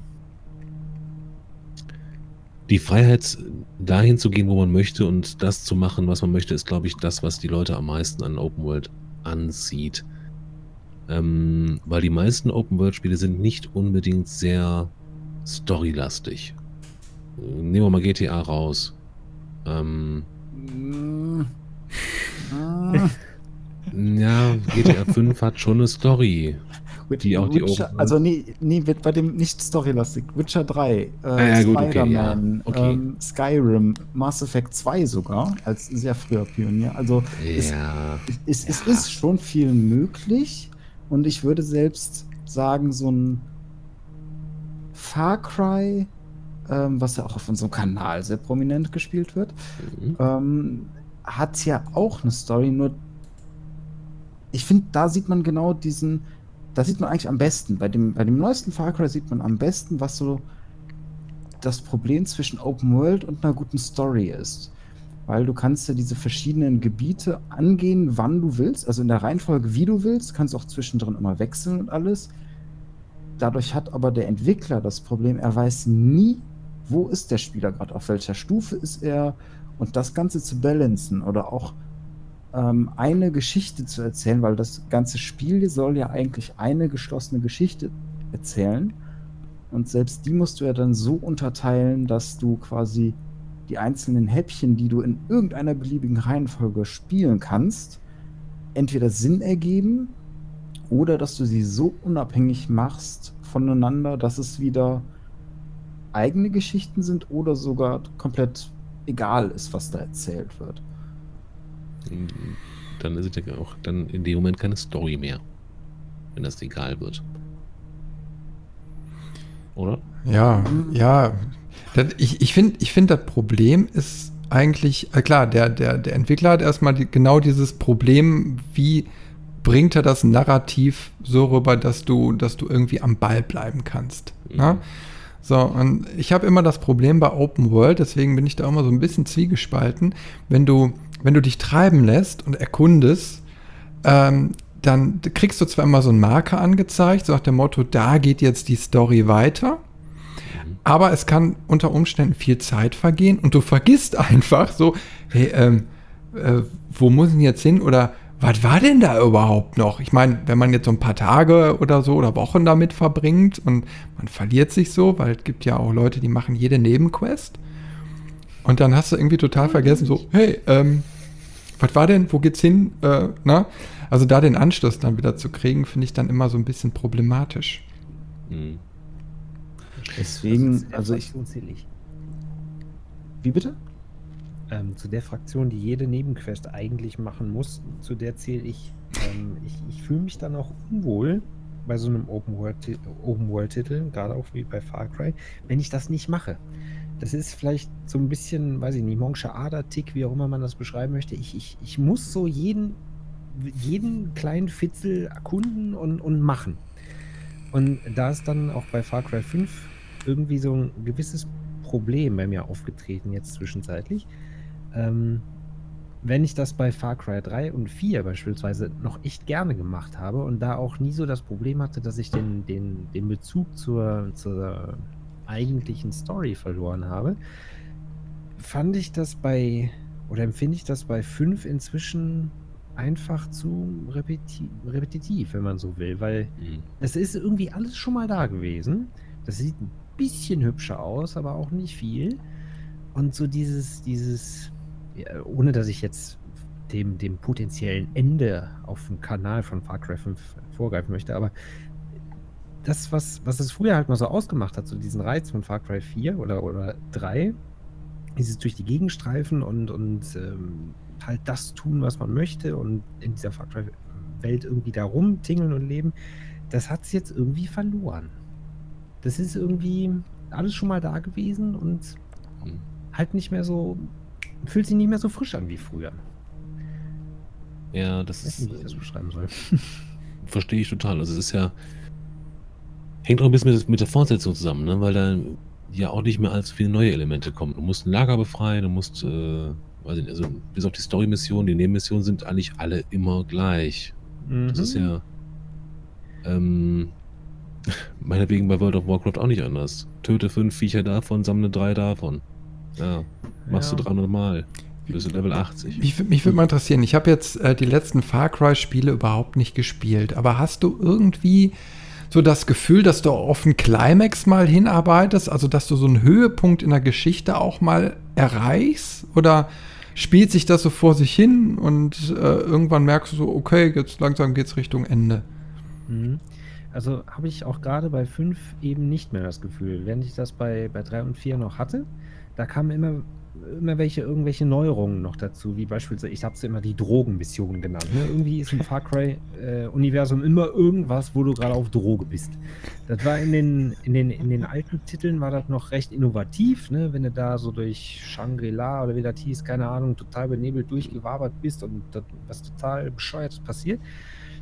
die Freiheit, dahin zu gehen, wo man möchte und das zu machen, was man möchte, ist, glaube ich, das, was die Leute am meisten an Open World anzieht. Ähm, weil die meisten Open World Spiele sind nicht unbedingt sehr storylastig. Nehmen wir mal GTA raus. Ähm, ja, GTA 5 hat schon eine Story. Die auch die Witcher, also nee, nee, wird bei dem nicht storylastig. Witcher 3, äh, Ah, ja, gut, okay, Spider-Man, ja, okay. ähm, Skyrim, Mass Effect 2 sogar, als sehr früher Pionier. Also es, Ja. es, es Ja. ist schon viel möglich und ich würde selbst sagen, so ein Far Cry, ähm, was ja auch auf unserem Kanal sehr prominent gespielt wird, Mhm. ähm, hat ja auch eine Story, nur ich finde, da sieht man genau diesen, da sieht man eigentlich am besten, bei dem, bei dem neuesten Far Cry sieht man am besten, was so das Problem zwischen Open World und einer guten Story ist. Weil du kannst ja diese verschiedenen Gebiete angehen, wann du willst, also in der Reihenfolge, wie du willst, kannst auch zwischendrin immer wechseln und alles. Dadurch hat aber der Entwickler das Problem, er weiß nie, wo ist der Spieler gerade, auf welcher Stufe ist er. Und das Ganze zu balancen oder auch ähm, eine Geschichte zu erzählen, weil das ganze Spiel soll ja eigentlich eine geschlossene Geschichte erzählen. Und selbst die musst du ja dann so unterteilen, dass du quasi die einzelnen Häppchen, die du in irgendeiner beliebigen Reihenfolge spielen kannst, entweder Sinn ergeben oder dass du sie so unabhängig machst voneinander, dass es wieder eigene Geschichten sind oder sogar komplett egal ist, was da erzählt wird. Dann ist es ja auch dann in dem Moment keine Story mehr. Wenn das egal wird. Oder? Ja, ja. Ich ich finde, ich find, das Problem ist eigentlich, äh, klar, der, der, der Entwickler hat erstmal die, genau dieses Problem, wie bringt er das Narrativ so rüber, dass du, dass du irgendwie am Ball bleiben kannst. Ne? Mhm. So, und ich habe immer das Problem bei Open World, deswegen bin ich da immer so ein bisschen zwiegespalten, wenn du, wenn du dich treiben lässt und erkundest, ähm, dann kriegst du zwar immer so einen Marker angezeigt, so nach dem Motto, da geht jetzt die Story weiter. Aber es kann unter Umständen viel Zeit vergehen und du vergisst einfach so, hey, ähm, äh, wo muss ich jetzt hin? Oder was war denn da überhaupt noch? Ich meine, wenn man jetzt so ein paar Tage oder so oder Wochen damit verbringt und man verliert sich so, weil es gibt ja auch Leute, die machen jede Nebenquest. Und dann hast du irgendwie total vergessen, so, hey, ähm, was war denn, wo geht's hin? Äh, na? Also da den Anschluss dann wieder zu kriegen, finde ich dann immer so ein bisschen problematisch. Mhm. Deswegen, also ich. Wie bitte? Ähm, zu der Fraktion, die jede Nebenquest eigentlich machen muss, zu der zähle ich. Ähm, ich ich fühle mich dann auch unwohl bei so einem Open-World-Titel, Open gerade auch wie bei Far Cry, wenn ich das nicht mache. Das ist vielleicht so ein bisschen, weiß ich nicht, Monksche Ader-Tick, wie auch immer man das beschreiben möchte. Ich, ich, ich muss so jeden, jeden kleinen Fitzel erkunden und, und machen. Und da ist dann auch bei Far Cry 5 irgendwie so ein gewisses Problem bei mir aufgetreten, jetzt zwischenzeitlich. Ähm, wenn ich das bei Far Cry 3 und 4 beispielsweise noch echt gerne gemacht habe und da auch nie so das Problem hatte, dass ich den, den, den Bezug zur, zur eigentlichen Story verloren habe, fand ich das bei, oder empfinde ich das bei 5 inzwischen einfach zu repeti repetitiv, wenn man so will, weil Mhm. es ist irgendwie alles schon mal da gewesen. Das sieht ein bisschen hübscher aus, aber auch nicht viel. Und so dieses, dieses, ohne dass ich jetzt dem, dem potenziellen Ende auf dem Kanal von Far Cry 5 vorgreifen möchte, aber das, was, was es früher halt mal so ausgemacht hat, so diesen Reiz von Far Cry 4 oder, oder 3, dieses durch die Gegend streifen und, und ähm, halt das tun, was man möchte und in dieser Far Cry-Welt irgendwie da rumtingeln und leben, das hat es jetzt irgendwie verloren. Das ist irgendwie alles schon mal da gewesen und Mhm. halt nicht mehr so, fühlt sich nicht mehr so frisch an wie früher. Ja, das Ich weiß ist, nicht, wie ich das beschreiben soll. verstehe ich total. Also es ist ja, hängt auch ein bisschen mit, mit der Fortsetzung zusammen, ne? weil da ja auch nicht mehr allzu viele neue Elemente kommen. Du musst ein Lager befreien, du musst, äh, weiß ich nicht, also bis auf die Story-Mission, die Nebenmissionen sind eigentlich alle immer gleich. Das ist Mhm. ja, ähm, meinetwegen bei World of Warcraft auch nicht anders. Töte fünf Viecher davon, sammle drei davon. Ja, machst Ja. du 300 Mal. Bist du Level 80. Mich, mich würde mal interessieren, ich habe jetzt äh, die letzten Far Cry-Spiele überhaupt nicht gespielt, aber hast du irgendwie so das Gefühl, dass du auf einen Climax mal hinarbeitest, also dass du so einen Höhepunkt in der Geschichte auch mal erreichst? Oder spielt sich das so vor sich hin und äh, irgendwann merkst du so, okay, jetzt langsam geht's Richtung Ende? Mhm. Also habe ich auch gerade bei 5 eben nicht mehr das Gefühl. Während ich das bei, bei 3 und 4 noch hatte, da kamen immer, immer welche, irgendwelche Neuerungen noch dazu, wie beispielsweise, ich habe es immer die Drogenmission genannt. Ne? Irgendwie ist im Far Cry-Universum immer irgendwas, wo du gerade auf Droge bist. Das war in den, in, den, in den alten Titeln war das noch recht innovativ, ne? wenn du da so durch Shangri-La oder wie das hieß, keine Ahnung, total benebelt durchgewabert bist und das, was total bescheuertes passiert.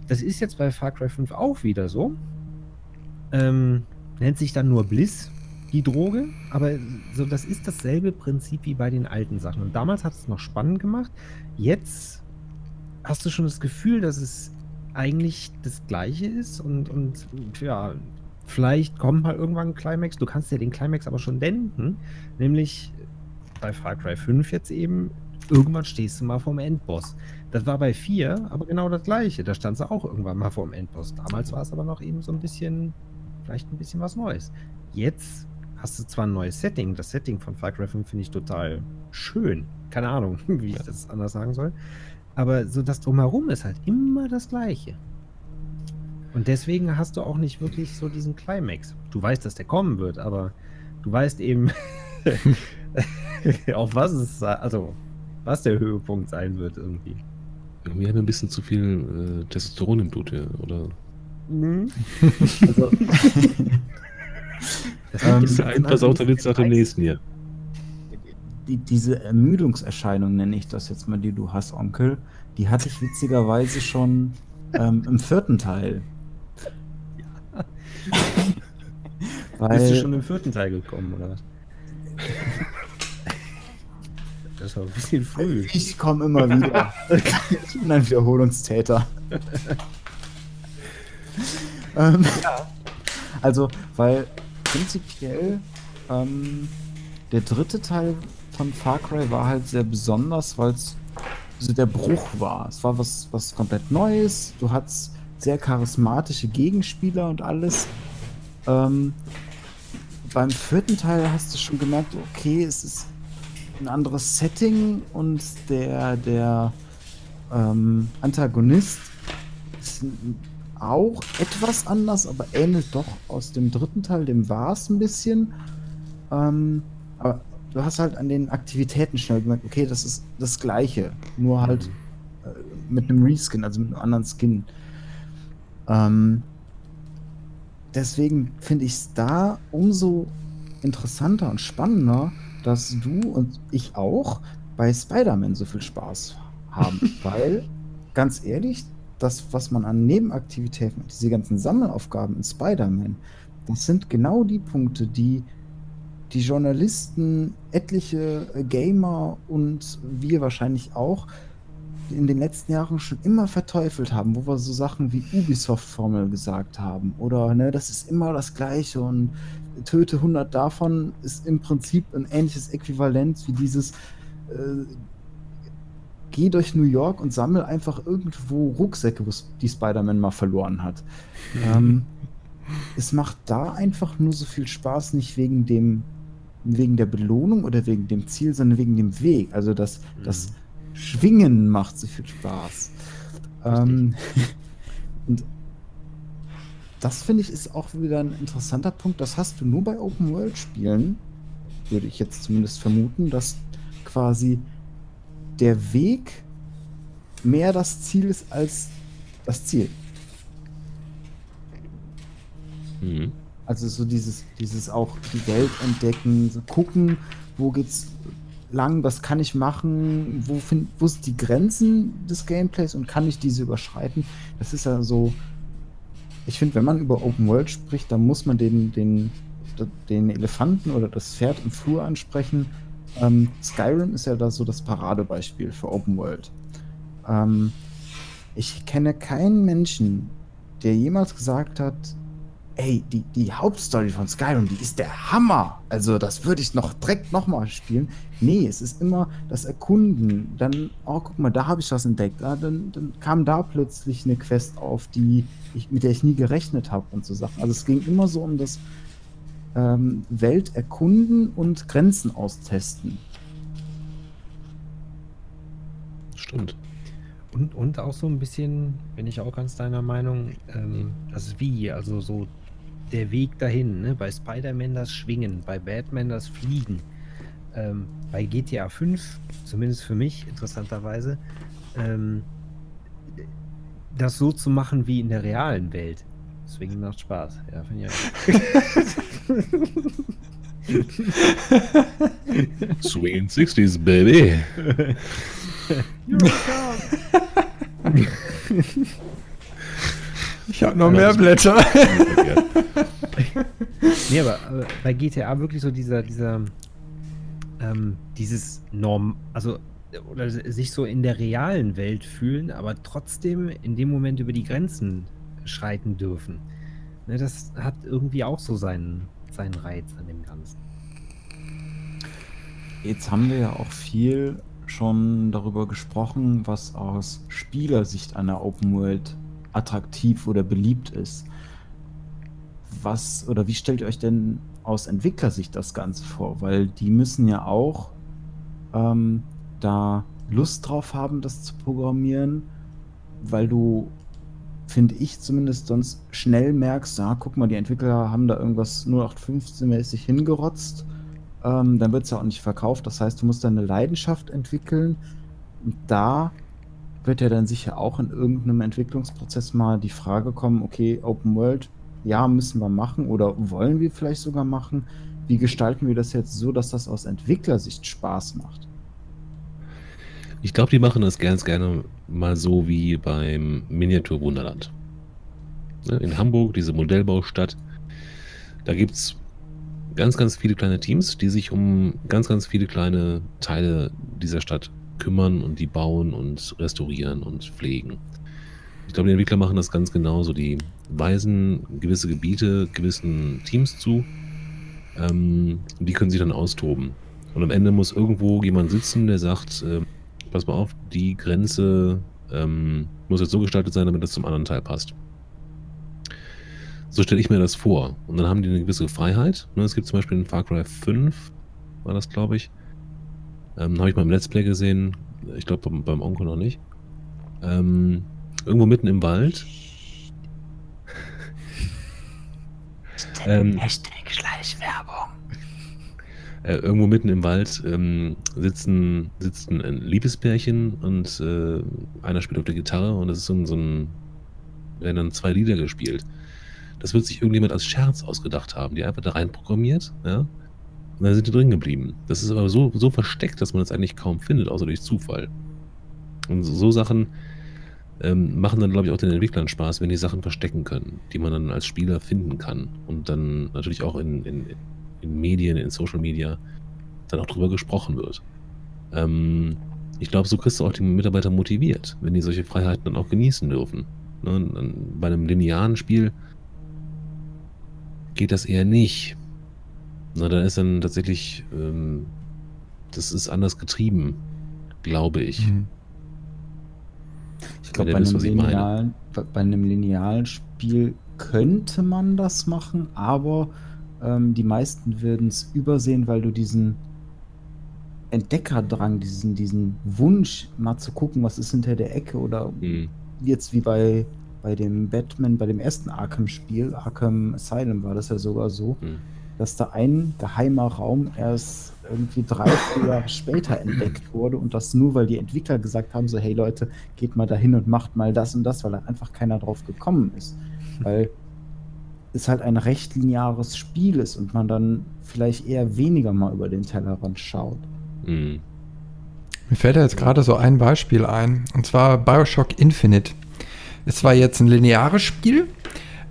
Das ist jetzt bei Far Cry 5 auch wieder so. Ähm, nennt sich dann nur Bliss, die Droge, aber so, das ist dasselbe Prinzip wie bei den alten Sachen. Und damals hat es noch spannend gemacht. Jetzt hast du schon das Gefühl, dass es eigentlich das Gleiche ist und, und ja, vielleicht kommt mal irgendwann ein Climax. Du kannst dir den Climax aber schon denken, nämlich bei Far Cry 5 jetzt eben, irgendwann stehst du mal vorm Endboss. Das war bei 4 aber genau das gleiche. Da stand sie auch irgendwann mal vorm Endboss. Damals war es aber noch eben so ein bisschen, vielleicht ein bisschen was Neues. Jetzt hast du zwar ein neues Setting. Das Setting von Far Cry 5 finde ich total schön. Keine Ahnung, wie ich das anders sagen soll. Aber so das Drumherum ist halt immer das Gleiche. Und deswegen hast du auch nicht wirklich so diesen Climax. Du weißt, dass der kommen wird, aber du weißt eben, auf was es, also was der Höhepunkt sein wird irgendwie. Irgendwie haben wir ein bisschen zu viel äh, Testosteron im Blut hier, oder? Also, Das Ähm, Das ist ein versauter Witz nach dem nächsten hier. die, diese Ermüdungserscheinung, nenne ich das jetzt mal, die du hast, Onkel, die hatte ich witzigerweise schon ähm, im vierten Teil. Bist du Weil, schon im vierten Teil gekommen, oder was? Das aber ein bisschen früh. Ich komme immer wieder. ich bin ein Wiederholungstäter. ähm, Also, weil prinzipiell ähm, der dritte Teil von Far Cry war halt sehr besonders, weil es so der Bruch war. Es war was, was komplett Neues. Du hattest sehr charismatische Gegenspieler und alles. Ähm, beim vierten Teil hast du schon gemerkt, okay, es ist ein anderes Setting und der, der ähm, Antagonist ist ein- auch etwas anders, aber ähnelt doch aus dem dritten Teil, dem war es ein bisschen. Ähm, aber du hast halt an den Aktivitäten schnell gemerkt, okay, das ist das Gleiche, nur halt äh, mit einem Reskin, also mit einem anderen Skin. Ähm, deswegen finde ich es da umso interessanter und spannender, dass du und ich auch bei Spider-Man so viel Spaß haben. Weil, ganz ehrlich, das, was man an Nebenaktivitäten, diese ganzen Sammelaufgaben in Spider-Man, das sind genau die Punkte, die die Journalisten, etliche äh, Gamer und wir wahrscheinlich auch in den letzten Jahren schon immer verteufelt haben, wo wir so Sachen wie Ubisoft-Formel gesagt haben. Oder ne, das ist immer das Gleiche und töte 100 davon ist im Prinzip ein ähnliches Äquivalent wie dieses äh, geh durch New York und sammel einfach irgendwo Rucksäcke, die Spider-Man mal verloren hat. ähm, es macht da einfach nur so viel Spaß, nicht wegen dem wegen der Belohnung oder wegen dem Ziel, sondern wegen dem Weg. Also das, das Schwingen macht so viel Spaß. Ähm, und das finde ich ist auch wieder ein interessanter Punkt. Das hast du nur bei Open World Spielen, würde ich jetzt zumindest vermuten, dass quasi der Weg mehr das Ziel ist als das Ziel. Mhm. Also so dieses, dieses auch die Welt entdecken, so gucken, wo geht's lang, was kann ich machen, wo, find, wo sind die Grenzen des Gameplays und kann ich diese überschreiten? Das ist ja so. Ich finde, wenn man über Open World spricht, dann muss man den, den, den Elefanten oder das Pferd im Flur ansprechen. Ähm, Skyrim ist ja da so das Paradebeispiel für Open World. Ähm, ich kenne keinen Menschen, der jemals gesagt hat, ey, die, die Hauptstory von Skyrim, die ist der Hammer. Also das würde ich noch direkt nochmal spielen. Nee, es ist immer das Erkunden. Dann, oh, guck mal, da habe ich was entdeckt. Ah, dann, dann kam da plötzlich eine Quest auf, die ich, mit der ich nie gerechnet habe und so Sachen. Also es ging immer so um das ähm, Welt erkunden und Grenzen austesten. Stimmt. Und, und auch so ein bisschen, bin ich auch ganz deiner Meinung, ähm, das Wie, also so der Weg dahin. Ne? Bei Spider-Man das Schwingen, bei Batman das Fliegen. Ähm, bei GTA 5, zumindest für mich interessanterweise, ähm, das so zu machen wie in der realen Welt. Deswegen macht Spaß. Ja, finde ich. Swinging 60s, baby. Ich habe noch mehr Blätter. Nee, aber äh, bei GTA wirklich so dieser, dieser, ähm, dieses Norm, also, oder sich so in der realen Welt fühlen, aber trotzdem in dem Moment über die Grenzen schreiten dürfen. Ne, das hat irgendwie auch so seinen, seinen Reiz an dem Ganzen. Jetzt haben wir ja auch viel schon darüber gesprochen, was aus Spielersicht einer Open World attraktiv oder beliebt ist. Was oder wie stellt ihr euch denn aus Entwicklersicht das Ganze vor? Weil die müssen ja auch ähm, da Lust drauf haben, das zu programmieren, weil du, finde ich zumindest, sonst schnell merkst, ja, guck mal, die Entwickler haben da irgendwas 0815-mäßig hingerotzt ähm, dann wird es ja auch nicht verkauft. Das heißt, du musst deine Leidenschaft entwickeln. Und da wird ja dann sicher auch in irgendeinem Entwicklungsprozess mal die Frage kommen, okay, Open World, ja, müssen wir machen oder wollen wir vielleicht sogar machen. Wie gestalten wir das jetzt so, dass das aus Entwicklersicht Spaß macht? Ich glaube, die machen das ganz gerne mal so wie beim Miniatur Wunderland. Ne, In Hamburg, diese Modellbaustadt, da gibt es ganz, ganz viele kleine Teams, die sich um ganz, ganz viele kleine Teile dieser Stadt kümmern und die bauen und restaurieren und pflegen. Ich glaube, die Entwickler machen das ganz genauso. Die weisen gewisse Gebiete gewissen Teams zu. Ähm, die können sich dann austoben. Und am Ende muss irgendwo jemand sitzen, der sagt, äh, pass mal auf, die Grenze ähm, muss jetzt so gestaltet sein, damit das zum anderen Teil passt. So stelle ich mir das vor. Und dann haben die eine gewisse Freiheit. Ne, es gibt zum Beispiel in Far Cry 5, war das, glaube ich. Ähm, Habe ich mal im Let's Play gesehen. Ich glaube beim, beim Onkel noch nicht. Ähm, irgendwo mitten im Wald. ähm, Hashtag Schleichwerbung. Äh, irgendwo mitten im Wald ähm, sitzen, sitzen ein Liebespärchen und äh, einer spielt auf der Gitarre und es ist so ein, so ein, werden dann zwei Lieder gespielt. Das wird sich irgendjemand als Scherz ausgedacht haben, die einfach da rein programmiert, ja. Und dann sind die drin geblieben. Das ist aber so, so versteckt, dass man das eigentlich kaum findet, außer durch Zufall. Und so, so Sachen ähm, machen dann, glaube ich, auch den Entwicklern Spaß, wenn die Sachen verstecken können, die man dann als Spieler finden kann. Und dann natürlich auch in, in, in Medien, in Social Media dann auch drüber gesprochen wird. Ähm, ich glaube, so kriegst du auch die Mitarbeiter motiviert, wenn die solche Freiheiten dann auch genießen dürfen. Ne? Bei einem linearen Spiel geht das eher nicht. Na, da ist dann tatsächlich, ähm, das ist anders getrieben, glaube ich. Mhm. Ich glaube, bei, einem linearen- bei, bei einem linearen Spiel könnte man das machen, aber ähm, die meisten würden es übersehen, weil du diesen Entdeckerdrang, diesen, diesen Wunsch, mal zu gucken, was ist hinter der Ecke oder Hm. jetzt wie bei, bei dem Batman, bei dem ersten Arkham-Spiel, Arkham Asylum war das ja sogar so, Hm. dass da ein geheimer Raum erst irgendwie drei, vier Jahre später entdeckt wurde und das nur, weil die Entwickler gesagt haben, so hey Leute, geht mal dahin und macht mal das und das, weil da einfach keiner drauf gekommen ist. Weil es halt ein recht lineares Spiel ist und man dann vielleicht eher weniger mal über den Tellerrand schaut. Hm. Mir fällt da jetzt gerade so ein Beispiel ein, und zwar Bioshock Infinite. Es war jetzt ein lineares Spiel,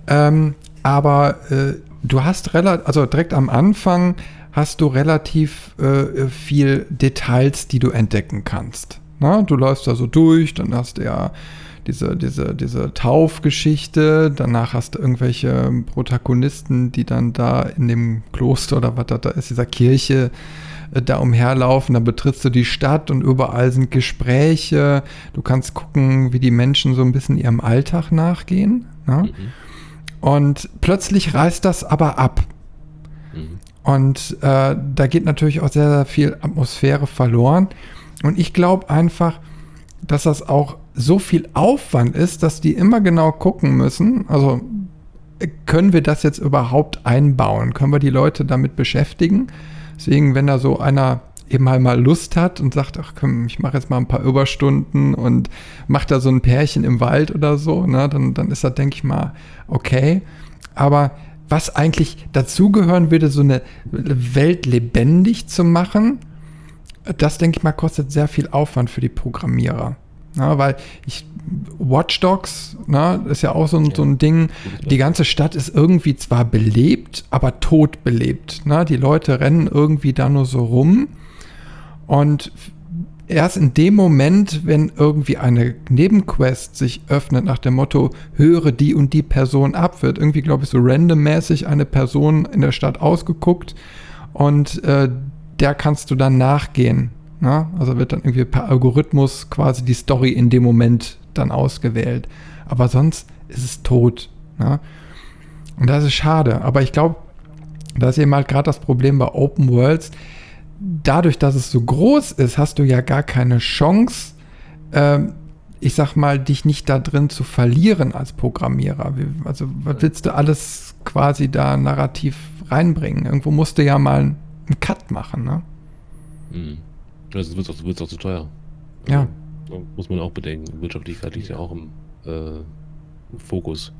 ähm, aber äh, du hast relativ, also direkt am Anfang hast du relativ äh, viel Details, die du entdecken kannst. Na, du läufst da so durch, dann hast du ja diese, diese, diese Taufgeschichte, danach hast du irgendwelche Protagonisten, die dann da in dem Kloster oder was da ist, dieser Kirche, äh, da umherlaufen, dann betrittst du die Stadt und überall sind Gespräche. Du kannst gucken, wie die Menschen so ein bisschen ihrem Alltag nachgehen. Ne? Mhm. Und plötzlich reißt das aber ab. Mhm. Und äh, da geht natürlich auch sehr, sehr viel Atmosphäre verloren. Und ich glaube einfach, dass das auch so viel Aufwand ist, dass die immer genau gucken müssen. Also äh, können wir das jetzt überhaupt einbauen? Können wir die Leute damit beschäftigen? Deswegen, wenn da so einer eben halt mal Lust hat und sagt, ach komm, ich mache jetzt mal ein paar Überstunden und mache da so ein Pärchen im Wald oder so, ne, dann, dann ist das, denke ich mal, okay. Aber was eigentlich dazugehören würde, so eine Welt lebendig zu machen, das, denke ich mal, kostet sehr viel Aufwand für die Programmierer. Ja, weil ich, Watch Dogs, ne, ist ja auch so ein, so ein Ding, die ganze Stadt ist irgendwie zwar belebt, aber tot belebt. Ne? Die Leute rennen irgendwie da nur so rum. Und erst in dem Moment, wenn irgendwie eine Nebenquest sich öffnet nach dem Motto, höre die und die Person ab, wird irgendwie, glaube ich, so randommäßig eine Person in der Stadt ausgeguckt und äh, der kannst du dann nachgehen. Ne? Also wird dann irgendwie per Algorithmus quasi die Story in dem Moment dann ausgewählt. Aber sonst ist es tot. Ne? Und das ist schade. Aber ich glaube, da ist eben halt gerade das Problem bei Open Worlds. Dadurch, dass es so groß ist, hast du ja gar keine Chance, ähm, ich sag mal, dich nicht da drin zu verlieren als Programmierer. Also, was willst du alles quasi da narrativ reinbringen? Irgendwo musst du ja mal einen Cut machen, ne? Mhm. Ja, sonst wird es auch, wird's auch zu teuer. Ja. Also, muss man auch bedenken. Wirtschaftlichkeit liegt ja auch im, äh, im Fokus.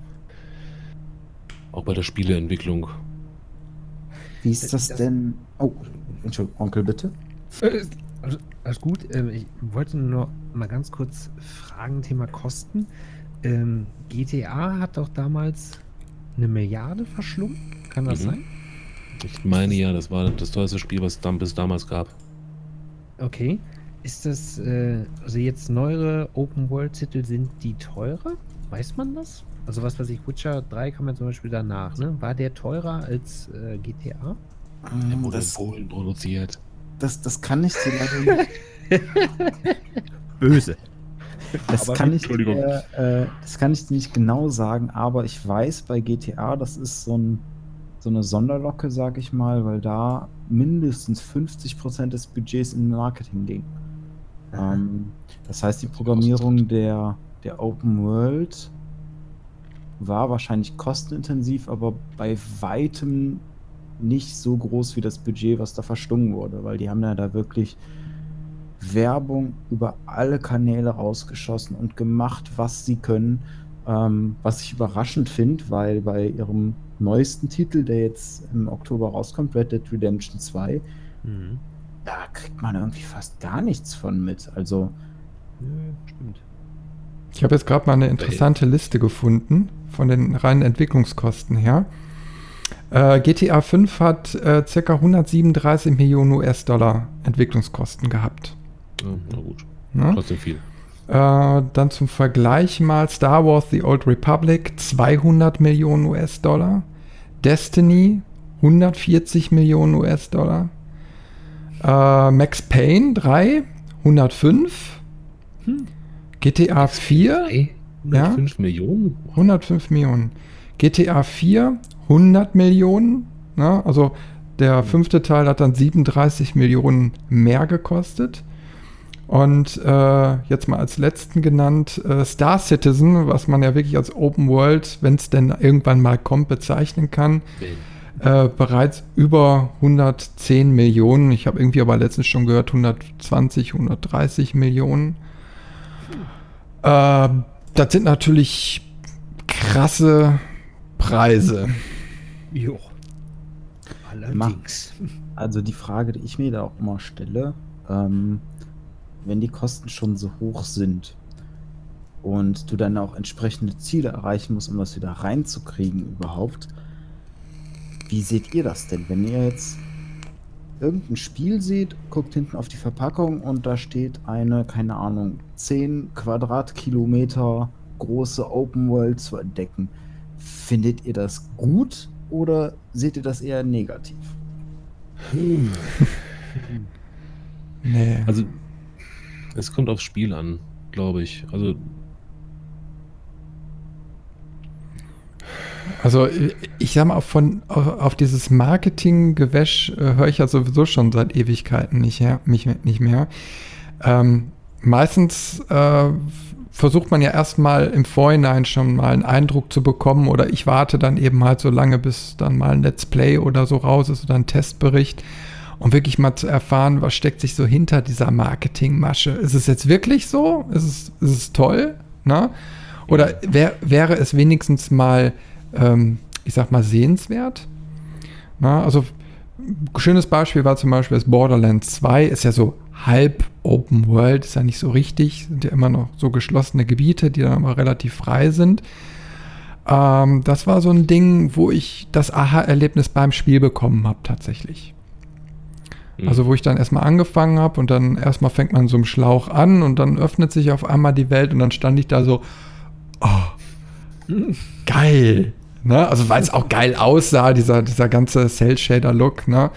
Auch bei der Spieleentwicklung. Wie ist das denn? Oh, Entschuldigung, Onkel, bitte. Äh, also, alles gut. Ähm, ich wollte nur mal ganz kurz fragen, Thema Kosten. Ähm, GTA hat doch damals eine Milliarde verschlungen. Kann das Mhm. sein? Ich meine ja, das war das teuerste Spiel, was es dann bis damals gab. Okay. Ist das, äh, also jetzt neuere Open-World-Titel, sind die teurer? Weiß man das? Also was weiß ich, Witcher 3 kam ja zum Beispiel danach, ne? War der teurer als äh, GTA? Der Ähm, wurde das, in Polen produziert. das, das kann ich dir leider nicht Böse. Das Aber kann, ich Entschuldigung. dir, äh, das kann ich dir nicht genau sagen, aber ich weiß bei GTA, das ist so, ein, so eine Sonderlocke, sag ich mal, weil da mindestens 50% des Budgets in Marketing ging. Ähm, das heißt, die Programmierung der, der Open World war wahrscheinlich kostenintensiv, aber bei weitem nicht so groß wie das Budget, was da verstungen wurde, weil die haben ja da wirklich Werbung über alle Kanäle rausgeschossen und gemacht, was sie können. Ähm, was ich überraschend finde, weil bei ihrem neuesten Titel, der jetzt im Oktober rauskommt, Red Dead Redemption 2, Mhm. da kriegt man irgendwie fast gar nichts von mit. Also, Ja, stimmt. Ich habe jetzt gerade mal eine interessante Liste gefunden von den reinen Entwicklungskosten her. Äh, GTA 5 hat äh, ca. 137 Millionen US-Dollar Entwicklungskosten gehabt. Ja, na gut. Ne? Trotzdem viel. Äh, dann zum Vergleich mal Star Wars The Old Republic 200 Millionen US-Dollar. Destiny 140 Millionen US-Dollar. Äh, Max Payne 3 105. Hm. GTA 4 Ey, Ja? 105 Millionen? 105 Millionen. GTA 4 100 Millionen. Ne? Also der fünfte Teil hat dann 37 Millionen mehr gekostet. Und äh, jetzt mal als letzten genannt äh, Star Citizen, was man ja wirklich als Open World, wenn es denn irgendwann mal kommt, bezeichnen kann, äh, bereits über 110 Millionen. Ich habe irgendwie aber letztens schon gehört 120, 130 Millionen. Äh, das sind natürlich krasse Preise. Jo. Allerdings. also die Frage, die ich mir da auch immer stelle, ähm, wenn die Kosten schon so hoch sind und du dann auch entsprechende Ziele erreichen musst, um das wieder reinzukriegen überhaupt, wie seht ihr das denn? Wenn ihr jetzt irgendein Spiel seht, guckt hinten auf die Verpackung und da steht eine, keine Ahnung, 10 Quadratkilometer große Open World zu entdecken. Findet ihr das gut oder seht ihr das eher negativ? Nee. Also, es kommt aufs Spiel an, glaube ich. Also, Also ich sag mal, von, auf, auf dieses Marketing-Gewäsch äh, höre ich ja sowieso schon seit Ewigkeiten nicht, her, mich, nicht mehr. Ähm, meistens äh, versucht man ja erstmal im Vorhinein schon mal einen Eindruck zu bekommen oder ich warte dann eben halt so lange, bis dann mal ein Let's Play oder so raus ist oder ein Testbericht, um wirklich mal zu erfahren, was steckt sich so hinter dieser Marketingmasche. Ist es jetzt wirklich so? Ist es, ist es toll? Ne? Oder wär, wäre es wenigstens mal, ähm, ich sag mal, sehenswert? Na, also, ein schönes Beispiel war zum Beispiel das Borderlands 2, ist ja so halb Open World, ist ja nicht so richtig, sind ja immer noch so geschlossene Gebiete, die dann aber relativ frei sind. Ähm, das war so ein Ding, wo ich das Aha-Erlebnis beim Spiel bekommen habe, tatsächlich. Hm. Also wo ich dann erstmal angefangen habe und dann erstmal fängt man so im Schlauch an und dann öffnet sich auf einmal die Welt und dann stand ich da so, oh, geil. Ne? Also weil es auch geil aussah, dieser, dieser ganze Cell-Shader-Look, ne?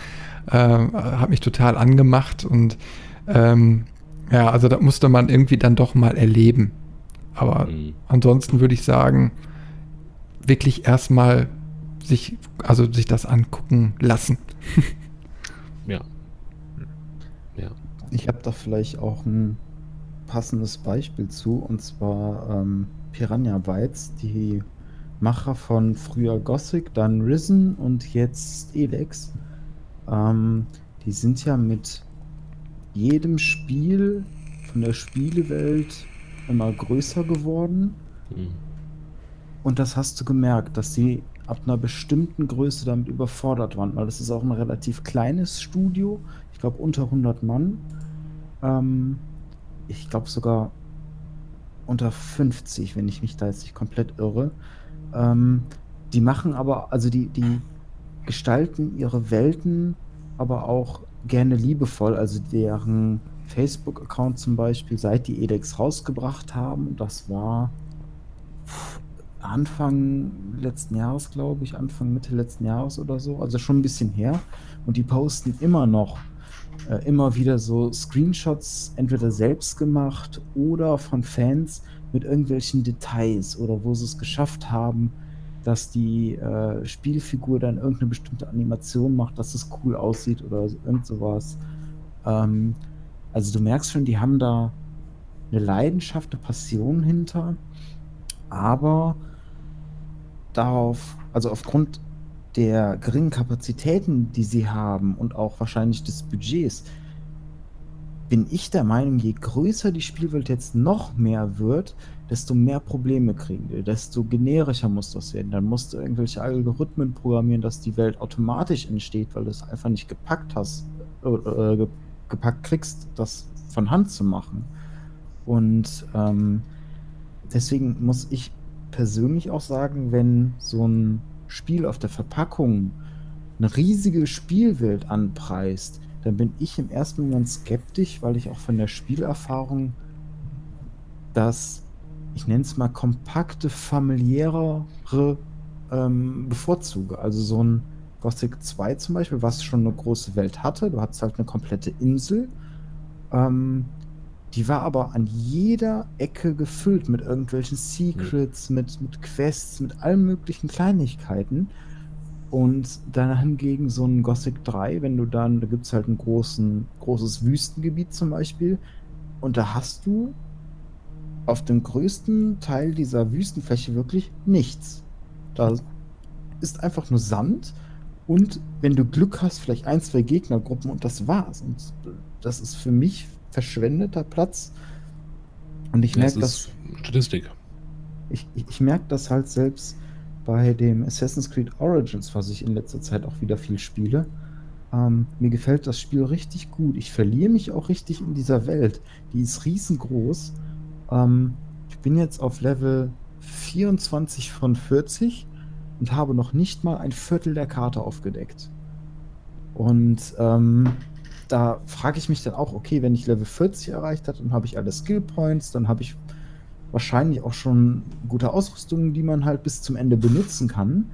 ähm, hat mich total angemacht und ähm, ja, also da musste man irgendwie dann doch mal erleben. Aber Hm. ansonsten würde ich sagen, wirklich erstmal sich, also sich das angucken lassen. ja. Ja. Ich habe da vielleicht auch ein passendes Beispiel zu, und zwar ähm, Piranha Bytes, die Macher von früher Gothic, dann Risen und jetzt Elex. Ähm, die sind ja mit jedem Spiel von der Spielewelt immer größer geworden. Hm. Und das hast du gemerkt, dass sie ab einer bestimmten Größe damit überfordert waren, weil das ist auch ein relativ kleines Studio. Ich glaube unter 100 Mann. Ähm, ich glaube sogar unter 50, wenn ich mich da jetzt nicht komplett irre. Ähm, die machen aber, also die, die gestalten ihre Welten aber auch gerne liebevoll. Also deren Facebook-Account zum Beispiel, seit die Edex rausgebracht haben, das war Anfang letzten Jahres, glaube ich, Anfang Mitte letzten Jahres oder so, also schon ein bisschen her. Und die posten immer noch äh, immer wieder so Screenshots, entweder selbst gemacht oder von Fans mit irgendwelchen Details oder wo sie es geschafft haben, dass die äh, Spielfigur dann irgendeine bestimmte Animation macht, dass es cool aussieht oder irgend sowas. Ähm, also du merkst schon, die haben da eine Leidenschaft, eine Passion hinter, aber darauf, also aufgrund der geringen Kapazitäten, die sie haben und auch wahrscheinlich des Budgets, bin ich der Meinung, je größer die Spielwelt jetzt noch mehr wird, desto mehr Probleme kriegen wir, desto generischer muss das werden. Dann musst du irgendwelche Algorithmen programmieren, dass die Welt automatisch entsteht, weil du es einfach nicht gepackt hast, äh, äh gepackt kriegst, das von Hand zu machen. Und ähm, deswegen muss ich persönlich auch sagen, wenn so ein Spiel auf der Verpackung eine riesige Spielwelt anpreist, dann bin ich im ersten Moment skeptisch, weil ich auch von der Spielerfahrung das, ich nenne es mal, kompakte, familiärere ähm, bevorzuge. Also so ein Gothic 2 zum Beispiel, was schon eine große Welt hatte. Du hattest halt eine komplette Insel. Ähm, die war aber an jeder Ecke gefüllt mit irgendwelchen Secrets, mhm. mit, mit Quests, mit allen möglichen Kleinigkeiten. Und dann hingegen so ein Gothic 3, wenn du dann, da gibt es halt ein großen, großes Wüstengebiet zum Beispiel. Und da hast du auf dem größten Teil dieser Wüstenfläche wirklich nichts. Da ist einfach nur Sand und wenn du Glück hast, vielleicht ein, zwei Gegnergruppen und das war's. Und das ist für mich verschwendeter Platz. Und ich merke das. Statistik. Ich, ich, ich merke das halt selbst bei dem Assassin's Creed Origins, was ich in letzter Zeit auch wieder viel spiele. Ähm, mir gefällt das Spiel richtig gut. Ich verliere mich auch richtig in dieser Welt. Die ist riesengroß. Ähm, ich bin jetzt auf Level 24 von 40 und habe noch nicht mal ein Viertel der Karte aufgedeckt. Und ähm, da frage ich mich dann auch, okay, wenn ich Level 40 erreicht habe, dann habe ich alle Skill Points, dann habe ich wahrscheinlich auch schon gute Ausrüstungen, die man halt bis zum Ende benutzen kann.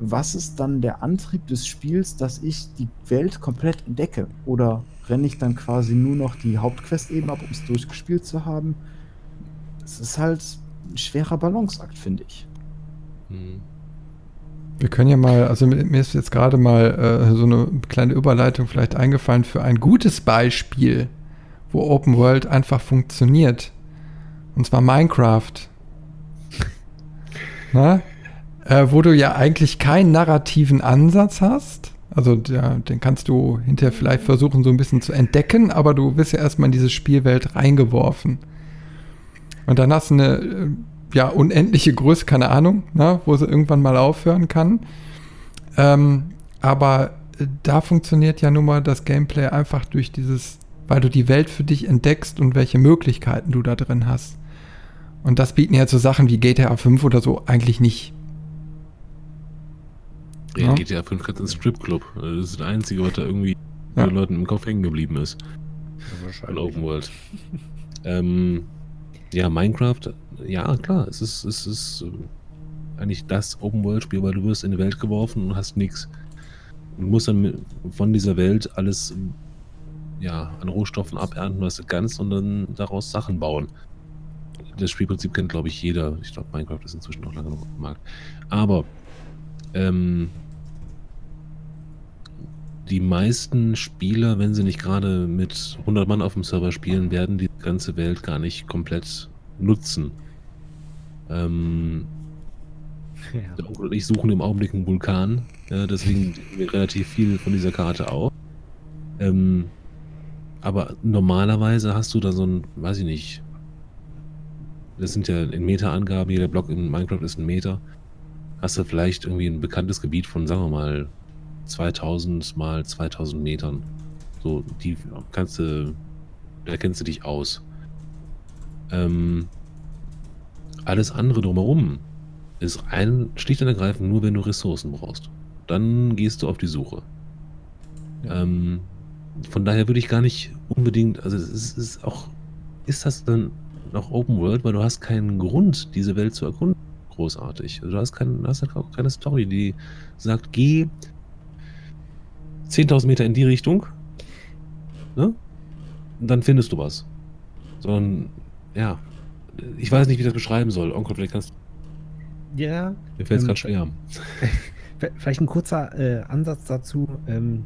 Was ist dann der Antrieb des Spiels, dass ich die Welt komplett entdecke? Oder renne ich dann quasi nur noch die Hauptquest eben ab, um es durchgespielt zu haben? Es ist halt ein schwerer Balanceakt, finde ich. Hm. Wir können ja mal, also mir ist jetzt gerade mal äh, so eine kleine Überleitung vielleicht eingefallen für ein gutes Beispiel, wo Open World einfach funktioniert. Und zwar Minecraft. Na? Äh, wo du ja eigentlich keinen narrativen Ansatz hast. Also ja, den kannst du hinterher vielleicht versuchen, so ein bisschen zu entdecken, aber du wirst ja erstmal in diese Spielwelt reingeworfen. Und dann hast du eine äh, ja, unendliche Größe, keine Ahnung, ne, wo sie irgendwann mal aufhören kann. Ähm, aber äh, da funktioniert ja nun mal das Gameplay einfach durch dieses, weil du die Welt für dich entdeckst und welche Möglichkeiten du da drin hast. Und das bieten ja so Sachen wie GTA 5 oder so eigentlich nicht. Ja, ja. GTA 5 kannst ins Stripclub. Das ist das Einzige, was da irgendwie ja. den Leuten im Kopf hängen geblieben ist. Ja, wahrscheinlich. In Open World. ähm, ja, Minecraft, ja klar, es ist, es ist äh, eigentlich das Open-World-Spiel, weil du wirst in die Welt geworfen und hast nichts. Du musst dann von dieser Welt alles ja, an Rohstoffen abernten, was du kannst und dann daraus Sachen bauen. Das Spielprinzip kennt, glaube ich, jeder. Ich glaube, Minecraft ist inzwischen noch lange noch auf dem Markt. Aber ähm, die meisten Spieler, wenn sie nicht gerade mit 100 Mann auf dem Server spielen, werden die ganze Welt gar nicht komplett nutzen. Ähm, ja. Und ich suchen im Augenblick einen Vulkan, ja, deswegen relativ viel von dieser Karte auch. Ähm, aber normalerweise hast du da so ein, weiß ich nicht, das sind ja in Meter-Angaben, jeder Block in Minecraft ist ein Meter. Hast du vielleicht irgendwie ein bekanntes Gebiet von, sagen wir mal, 2000 mal 2000 Metern. So, die kannst du, da kennst du dich aus. Ähm, alles andere drumherum ist ein schlicht und ergreifend nur, wenn du Ressourcen brauchst. Dann gehst du auf die Suche. Ähm, von daher würde ich gar nicht unbedingt, also es ist, ist auch, ist das dann noch Open World, weil du hast keinen Grund, diese Welt zu erkunden, großartig. Also du hast, kein, hast halt auch keine Story, die sagt, geh 10.000 Meter in die Richtung, ne? Und dann findest du was. Sondern, ja, ich weiß nicht, wie ich das beschreiben soll. Onkel, vielleicht kannst du, Ja, mir fällt es Ähm, gerade schwer. vielleicht ein kurzer äh, Ansatz dazu ähm,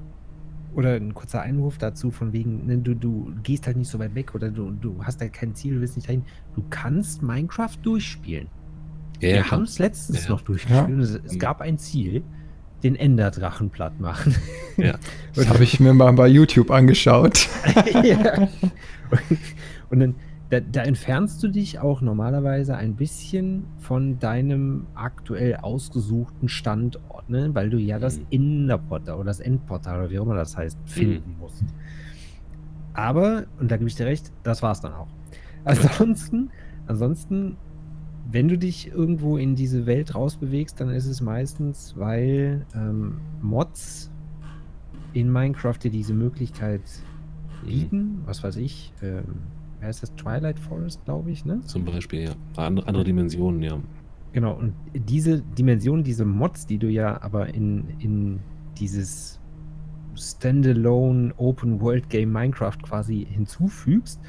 oder ein kurzer Einwurf dazu, von wegen, ne, du, du gehst halt nicht so weit weg oder du, du hast halt kein Ziel, du willst nicht dahin. Du kannst Minecraft durchspielen. Ja, Wir ja, haben es letztens Ja. noch durchgespielt. Ja. Es, es gab ein Ziel, den Enderdrachen platt machen. Das habe ich mir mal bei YouTube angeschaut. ja. und, und dann da, da entfernst du dich auch normalerweise ein bisschen von deinem aktuell ausgesuchten Standort, ne? weil du ja das Mhm. Innerportal oder das Endportal oder wie auch immer das heißt, finden musst. Aber, und da gebe ich dir recht, das war es dann auch. Ansonsten, ansonsten, wenn du dich irgendwo in diese Welt rausbewegst, dann ist es meistens, weil ähm, Mods in Minecraft dir diese Möglichkeit Mhm. bieten, was weiß ich, ähm, wer ist das? Twilight Forest, glaube ich, ne? Zum Beispiel, ja. Andere, andere Dimensionen, ja. Genau, und diese Dimension, diese Mods, die du ja aber in, in dieses Standalone Open World Game Minecraft quasi hinzufügst,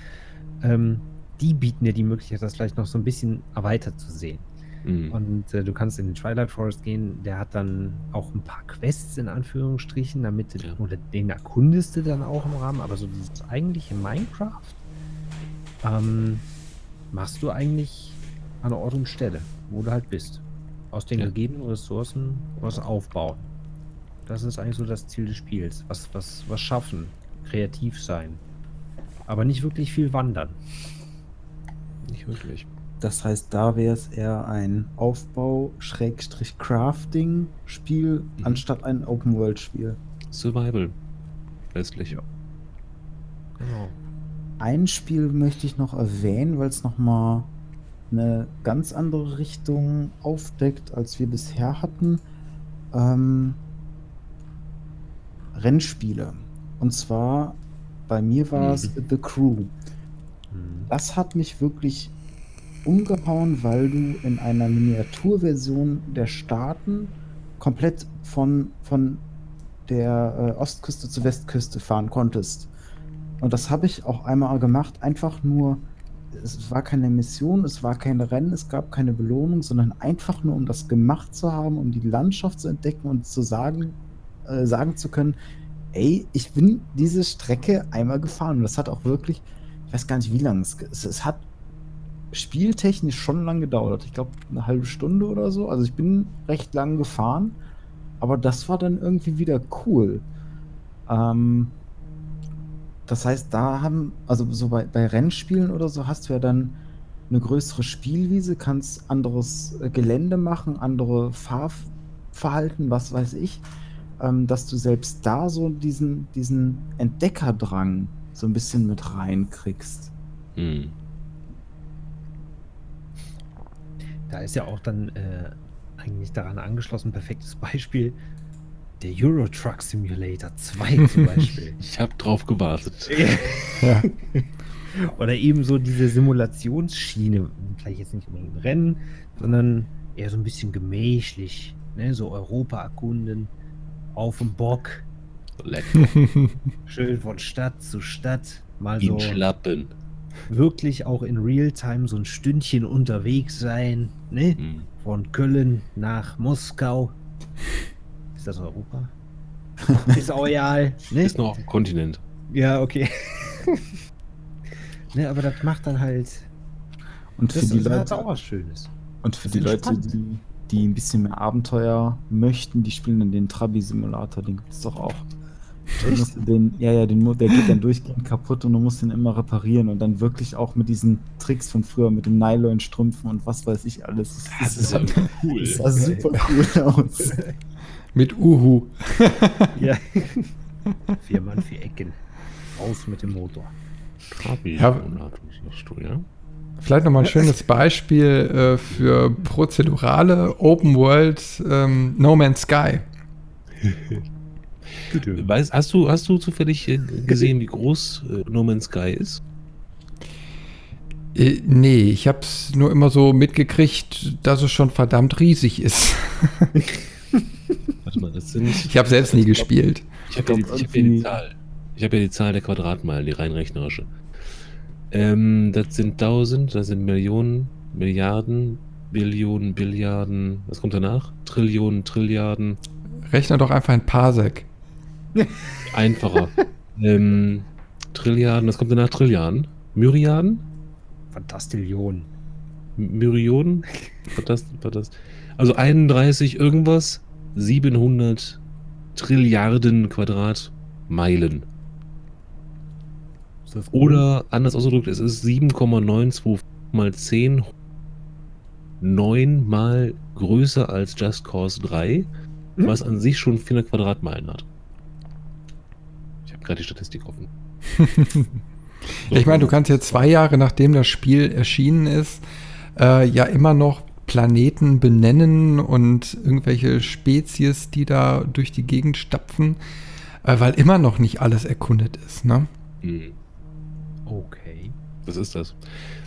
ähm, die bieten dir die Möglichkeit, das vielleicht noch so ein bisschen erweitert zu sehen. Mhm. Und äh, du kannst in den Twilight Forest gehen, der hat dann auch ein paar Quests in Anführungsstrichen, damit du, Ja. oder den erkundest du dann auch im Rahmen, aber so dieses eigentliche Minecraft ähm, machst du eigentlich an Ort und Stelle, wo du halt bist. Aus den Ja. gegebenen Ressourcen was aufbauen. Das ist eigentlich so das Ziel des Spiels. Was, was, was schaffen, kreativ sein. Aber nicht wirklich viel wandern. Nicht wirklich. Das heißt, da wäre es eher ein Aufbau-Crafting-Spiel Mhm. anstatt ein Open-World-Spiel. Survival. Letztlich. Genau. Ein Spiel möchte ich noch erwähnen, weil es nochmal eine ganz andere Richtung aufdeckt, als wir bisher hatten. Ähm, Rennspiele. Und zwar bei mir war es Mhm. The Crew. Mhm. Das hat mich wirklich umgehauen, weil du in einer Miniaturversion der Staaten komplett von, von der äh, Ostküste zur Westküste fahren konntest. Und das habe ich auch einmal gemacht, einfach nur, es war keine Mission, es war kein Rennen, es gab keine Belohnung, sondern einfach nur, um das gemacht zu haben, um die Landschaft zu entdecken und zu sagen, äh, sagen zu können, ey, ich bin diese Strecke einmal gefahren. Und das hat auch wirklich, ich weiß gar nicht, wie lange es, es, es hat spieltechnisch schon lang gedauert. Ich glaube, eine halbe Stunde oder so. Also ich bin recht lang gefahren, aber das war dann irgendwie wieder cool. Ähm, das heißt, da haben, also so bei, bei Rennspielen oder so hast du ja dann eine größere Spielwiese, kannst anderes äh, Gelände machen, andere Fahrverhalten, was weiß ich, ähm, dass du selbst da so diesen, diesen Entdeckerdrang so ein bisschen mit reinkriegst. Mhm. Da ist ja auch dann äh, eigentlich daran angeschlossen, perfektes Beispiel, der Euro Truck Simulator 2 zum Beispiel. Ich habe drauf gewartet. Ja. Oder eben so diese Simulationsschiene, vielleicht jetzt nicht unbedingt Rennen, sondern eher so ein bisschen gemächlich, ne? so Europa erkunden, auf dem Bock, Leck. schön von Stadt zu Stadt, mal In so Schlappen. wirklich auch in Realtime so ein Stündchen unterwegs sein, ne? Mhm. Von Köln nach Moskau. Ist das Europa? Ist auch egal, ne? Ist noch auf dem Kontinent. Ja, okay. ne, aber das macht dann halt. Und für Das die ist halt Leute, auch was Schönes. und für das die Leute, die, die ein bisschen mehr Abenteuer möchten, die spielen dann den Trabi-Simulator, den gibt es doch auch. Den musst du Den, ja, ja, den, der geht dann durchgehend kaputt und du musst den immer reparieren und dann wirklich auch mit diesen Tricks von früher, mit den Nylon-Strümpfen und was weiß ich alles. Das ist ja cool. das sah super cool aus. Mit Uhu. Ja. vier Mann, vier Ecken. Raus mit dem Motor. Ja. Vielleicht nochmal ein schönes Beispiel äh, für prozedurale Open World ähm, No Man's Sky. Weißt, hast, du, hast du zufällig äh, gesehen, wie groß äh, No Man's Sky ist? Äh, nee, ich habe es nur immer so mitgekriegt, dass es schon verdammt riesig ist. Warte mal, das sind. Ich habe selbst nie gespielt. Ich habe ja, die- ich hab ja die Zahl. Ich habe ja die Zahl der Quadratmeilen, die rein rechnerische. Ähm, das sind 1000, das sind Millionen, Milliarden, Billionen, Billiarden. Was kommt danach? Trillionen, Trilliarden. Rechne doch einfach ein Parsec. Einfacher. ähm, Trilliarden, was kommt danach? Trilliarden? Myriaden? Fantastillion. M- Myrionen? Was das, was das? Also 31 irgendwas, 700 Trilliarden Quadratmeilen. Oder anders ausgedrückt, es ist 7,92 mal 10 9 mal größer als Just Cause 3, was an sich schon 400 Quadratmeilen hat. Ich habe gerade die Statistik offen. Ja, ich meine, du kannst jetzt zwei Jahre nachdem das Spiel erschienen ist, äh, ja immer noch Planeten benennen und irgendwelche Spezies, die da durch die Gegend stapfen, äh, weil immer noch nicht alles erkundet ist. Ne? Mhm. Okay. Das ist das.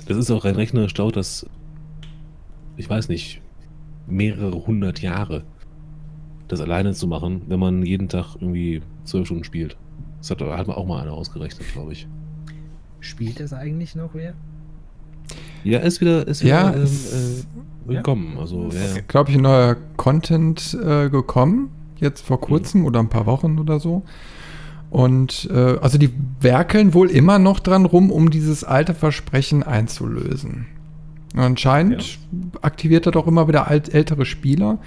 Das ist auch rein rechnerisch dauert das, ich weiß nicht, mehrere hundert Jahre, das alleine zu machen, wenn man jeden Tag irgendwie zwölf Stunden spielt. Das hat, hat man auch mal einer ausgerechnet, glaube ich. Spielt das eigentlich noch wer? Ja, ist wieder, ist Ja, wieder ähm, es- äh, willkommen. Also, ja, ja. Glaube ich, ein neuer Content äh, gekommen, jetzt vor kurzem oder ein paar Wochen oder so. Und äh, also die werkeln wohl immer noch dran rum, um dieses alte Versprechen einzulösen. Und anscheinend aktiviert er doch immer wieder alt, ältere Spieler.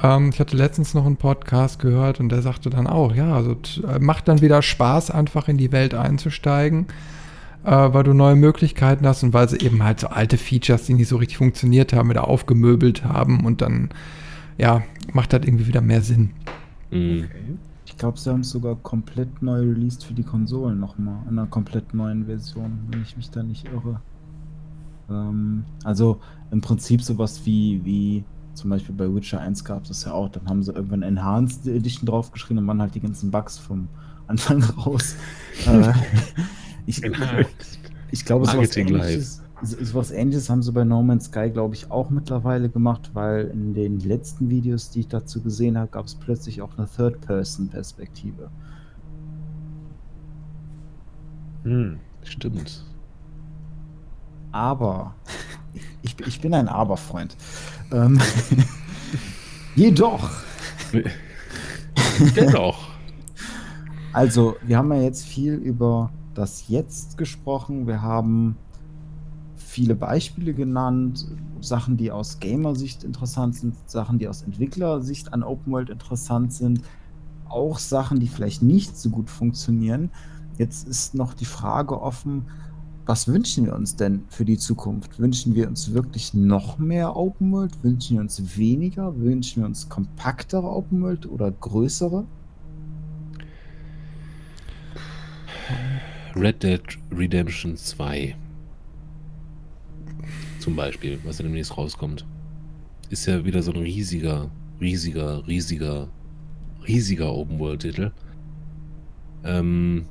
Ähm, ich hatte letztens noch einen Podcast gehört und der sagte dann auch, ja, also äh, macht dann wieder Spaß, einfach in die Welt einzusteigen, äh, weil du neue Möglichkeiten hast und weil sie eben halt so alte Features, die nicht so richtig funktioniert haben, wieder aufgemöbelt haben und dann, ja, macht das irgendwie wieder mehr Sinn. Mhm. Ich glaube, sie haben es sogar komplett neu released für die Konsolen nochmal. In einer komplett neuen Version, wenn ich mich da nicht irre. Ähm, also im Prinzip sowas wie, wie zum Beispiel bei Witcher 1 gab es das ja auch. Dann haben sie irgendwann Enhanced Edition draufgeschrieben und waren halt die ganzen Bugs vom Anfang raus. äh, ich, ich glaube, sowas ähnliches, so- sowas ähnliches haben sie bei No Man's Sky, glaube ich, auch mittlerweile gemacht, weil in den letzten Videos, die ich dazu gesehen habe, gab es plötzlich auch eine Third-Person-Perspektive. Hm. Stimmt. Aber, ich, ich bin ein Aber-Freund. Ähm, jedoch, Dennoch. also, wir haben ja jetzt viel über das Jetzt gesprochen. Wir haben viele Beispiele genannt, Sachen, die aus Gamer-Sicht interessant sind, Sachen, die aus Entwicklersicht an Open World interessant sind, auch Sachen, die vielleicht nicht so gut funktionieren. Jetzt ist noch die Frage offen, was wünschen wir uns denn für die Zukunft? Wünschen wir uns wirklich noch mehr Open World? Wünschen wir uns weniger? Wünschen wir uns kompaktere Open World oder größere? Red Dead Redemption 2. Zum Beispiel, was ja demnächst rauskommt. Ist ja wieder so ein riesiger, riesiger, riesiger, riesiger Open-World-Titel. Ähm,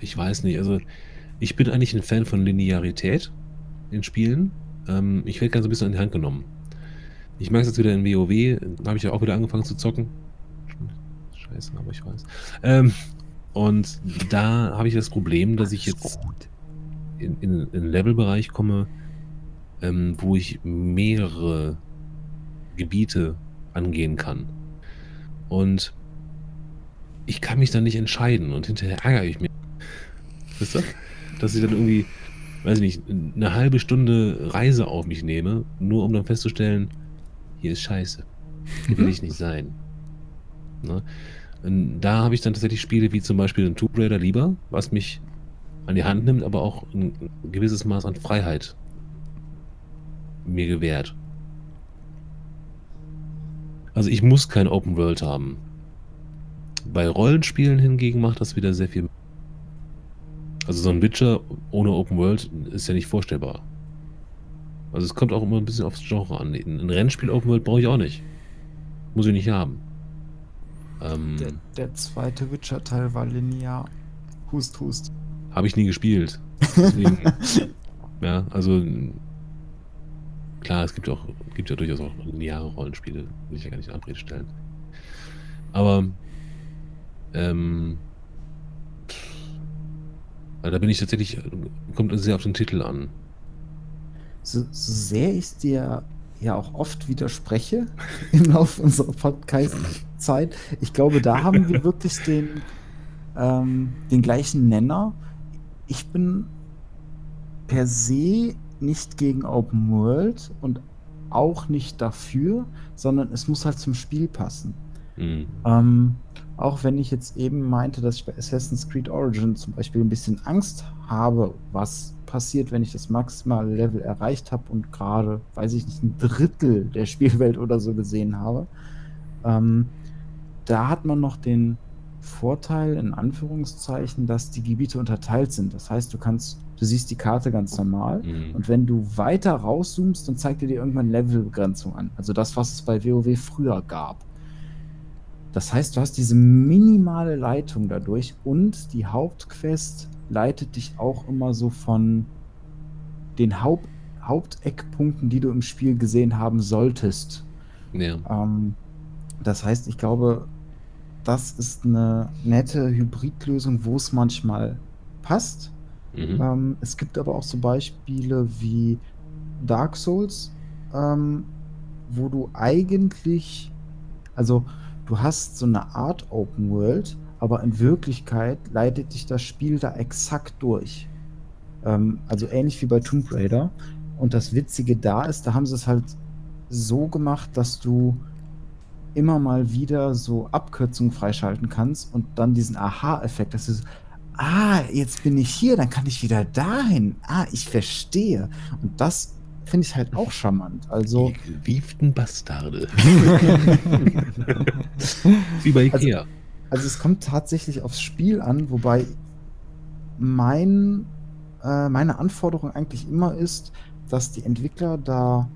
ich weiß nicht, also ich bin eigentlich ein Fan von Linearität in Spielen. Ähm, ich werde ganz ein bisschen an die Hand genommen. Ich mag es jetzt wieder in WoW, da habe ich ja auch wieder angefangen zu zocken. Scheiße, aber ich weiß. Ähm, und da habe ich das Problem, dass ich jetzt in, in, in einen Levelbereich komme, ähm, wo ich mehrere Gebiete angehen kann. Und ich kann mich dann nicht entscheiden und hinterher ärgere ich mich. Wisst ihr? Dass ich dann irgendwie, weiß ich nicht, eine halbe Stunde Reise auf mich nehme, nur um dann festzustellen, hier ist Scheiße. Hier will ich nicht sein. Ne? Da habe ich dann tatsächlich Spiele wie zum Beispiel ein Tomb Raider lieber, was mich an die Hand nimmt, aber auch ein gewisses Maß an Freiheit mir gewährt. Also ich muss kein Open World haben. Bei Rollenspielen hingegen macht das wieder sehr viel. Also so ein Witcher ohne Open World ist ja nicht vorstellbar. Also es kommt auch immer ein bisschen aufs Genre an. Ein Rennspiel Open World brauche ich auch nicht. Muss ich nicht haben. Ähm, Der, der zweite Witcher-Teil war linear. Hust, hust. Habe ich nie gespielt. Deswegen, ja, also klar, es gibt auch, gibt ja durchaus auch lineare Rollenspiele, will ich ja gar nicht in Abrede stellen. Aber ähm, da bin ich tatsächlich, kommt sehr auf den Titel an. So, so sehr ich dir ja auch oft widerspreche im Laufe unserer Podcast-Zeit, ich glaube, da haben wir wirklich den, ähm, den gleichen Nenner. Ich bin per se nicht gegen Open World und auch nicht dafür, sondern es muss halt zum Spiel passen. Mhm. Ähm, auch wenn ich jetzt eben meinte, dass ich bei Assassin's Creed Origin zum Beispiel ein bisschen Angst habe, was passiert, wenn ich das maximale Level erreicht habe und gerade, weiß ich nicht, ein Drittel der Spielwelt oder so gesehen habe. Ähm, da hat man noch den Vorteil, in Anführungszeichen, dass die Gebiete unterteilt sind. Das heißt, du kannst, du siehst die Karte ganz normal Mhm. und wenn du weiter rauszoomst, dann zeigt er dir irgendwann Levelbegrenzung an. Also das, was es bei WoW früher gab. Das heißt, du hast diese minimale Leitung dadurch und die Hauptquest leitet dich auch immer so von den Haupt Haupteckpunkten, die du im Spiel gesehen haben solltest. Ja. Ähm, das heißt, ich glaube, das ist eine nette Hybridlösung, wo es manchmal passt. Mhm. Ähm, es gibt aber auch so Beispiele wie Dark Souls, ähm, wo du eigentlich, also du hast so eine Art Open World, aber in Wirklichkeit leitet dich das Spiel da exakt durch. Ähm, also ähnlich wie bei Tomb Raider. Und das Witzige da ist, da haben sie es halt so gemacht, dass du immer mal wieder so Abkürzungen freischalten kannst und dann diesen Aha-Effekt, dass du so, ah, jetzt bin ich hier, dann kann ich wieder dahin. Ah, ich verstehe. Und das finde ich halt auch charmant. Also, Die gewieften Bastarde. Wie bei Also- Ikea. also es kommt tatsächlich aufs Spiel an, wobei mein, äh, meine Anforderung eigentlich immer ist, dass die Entwickler da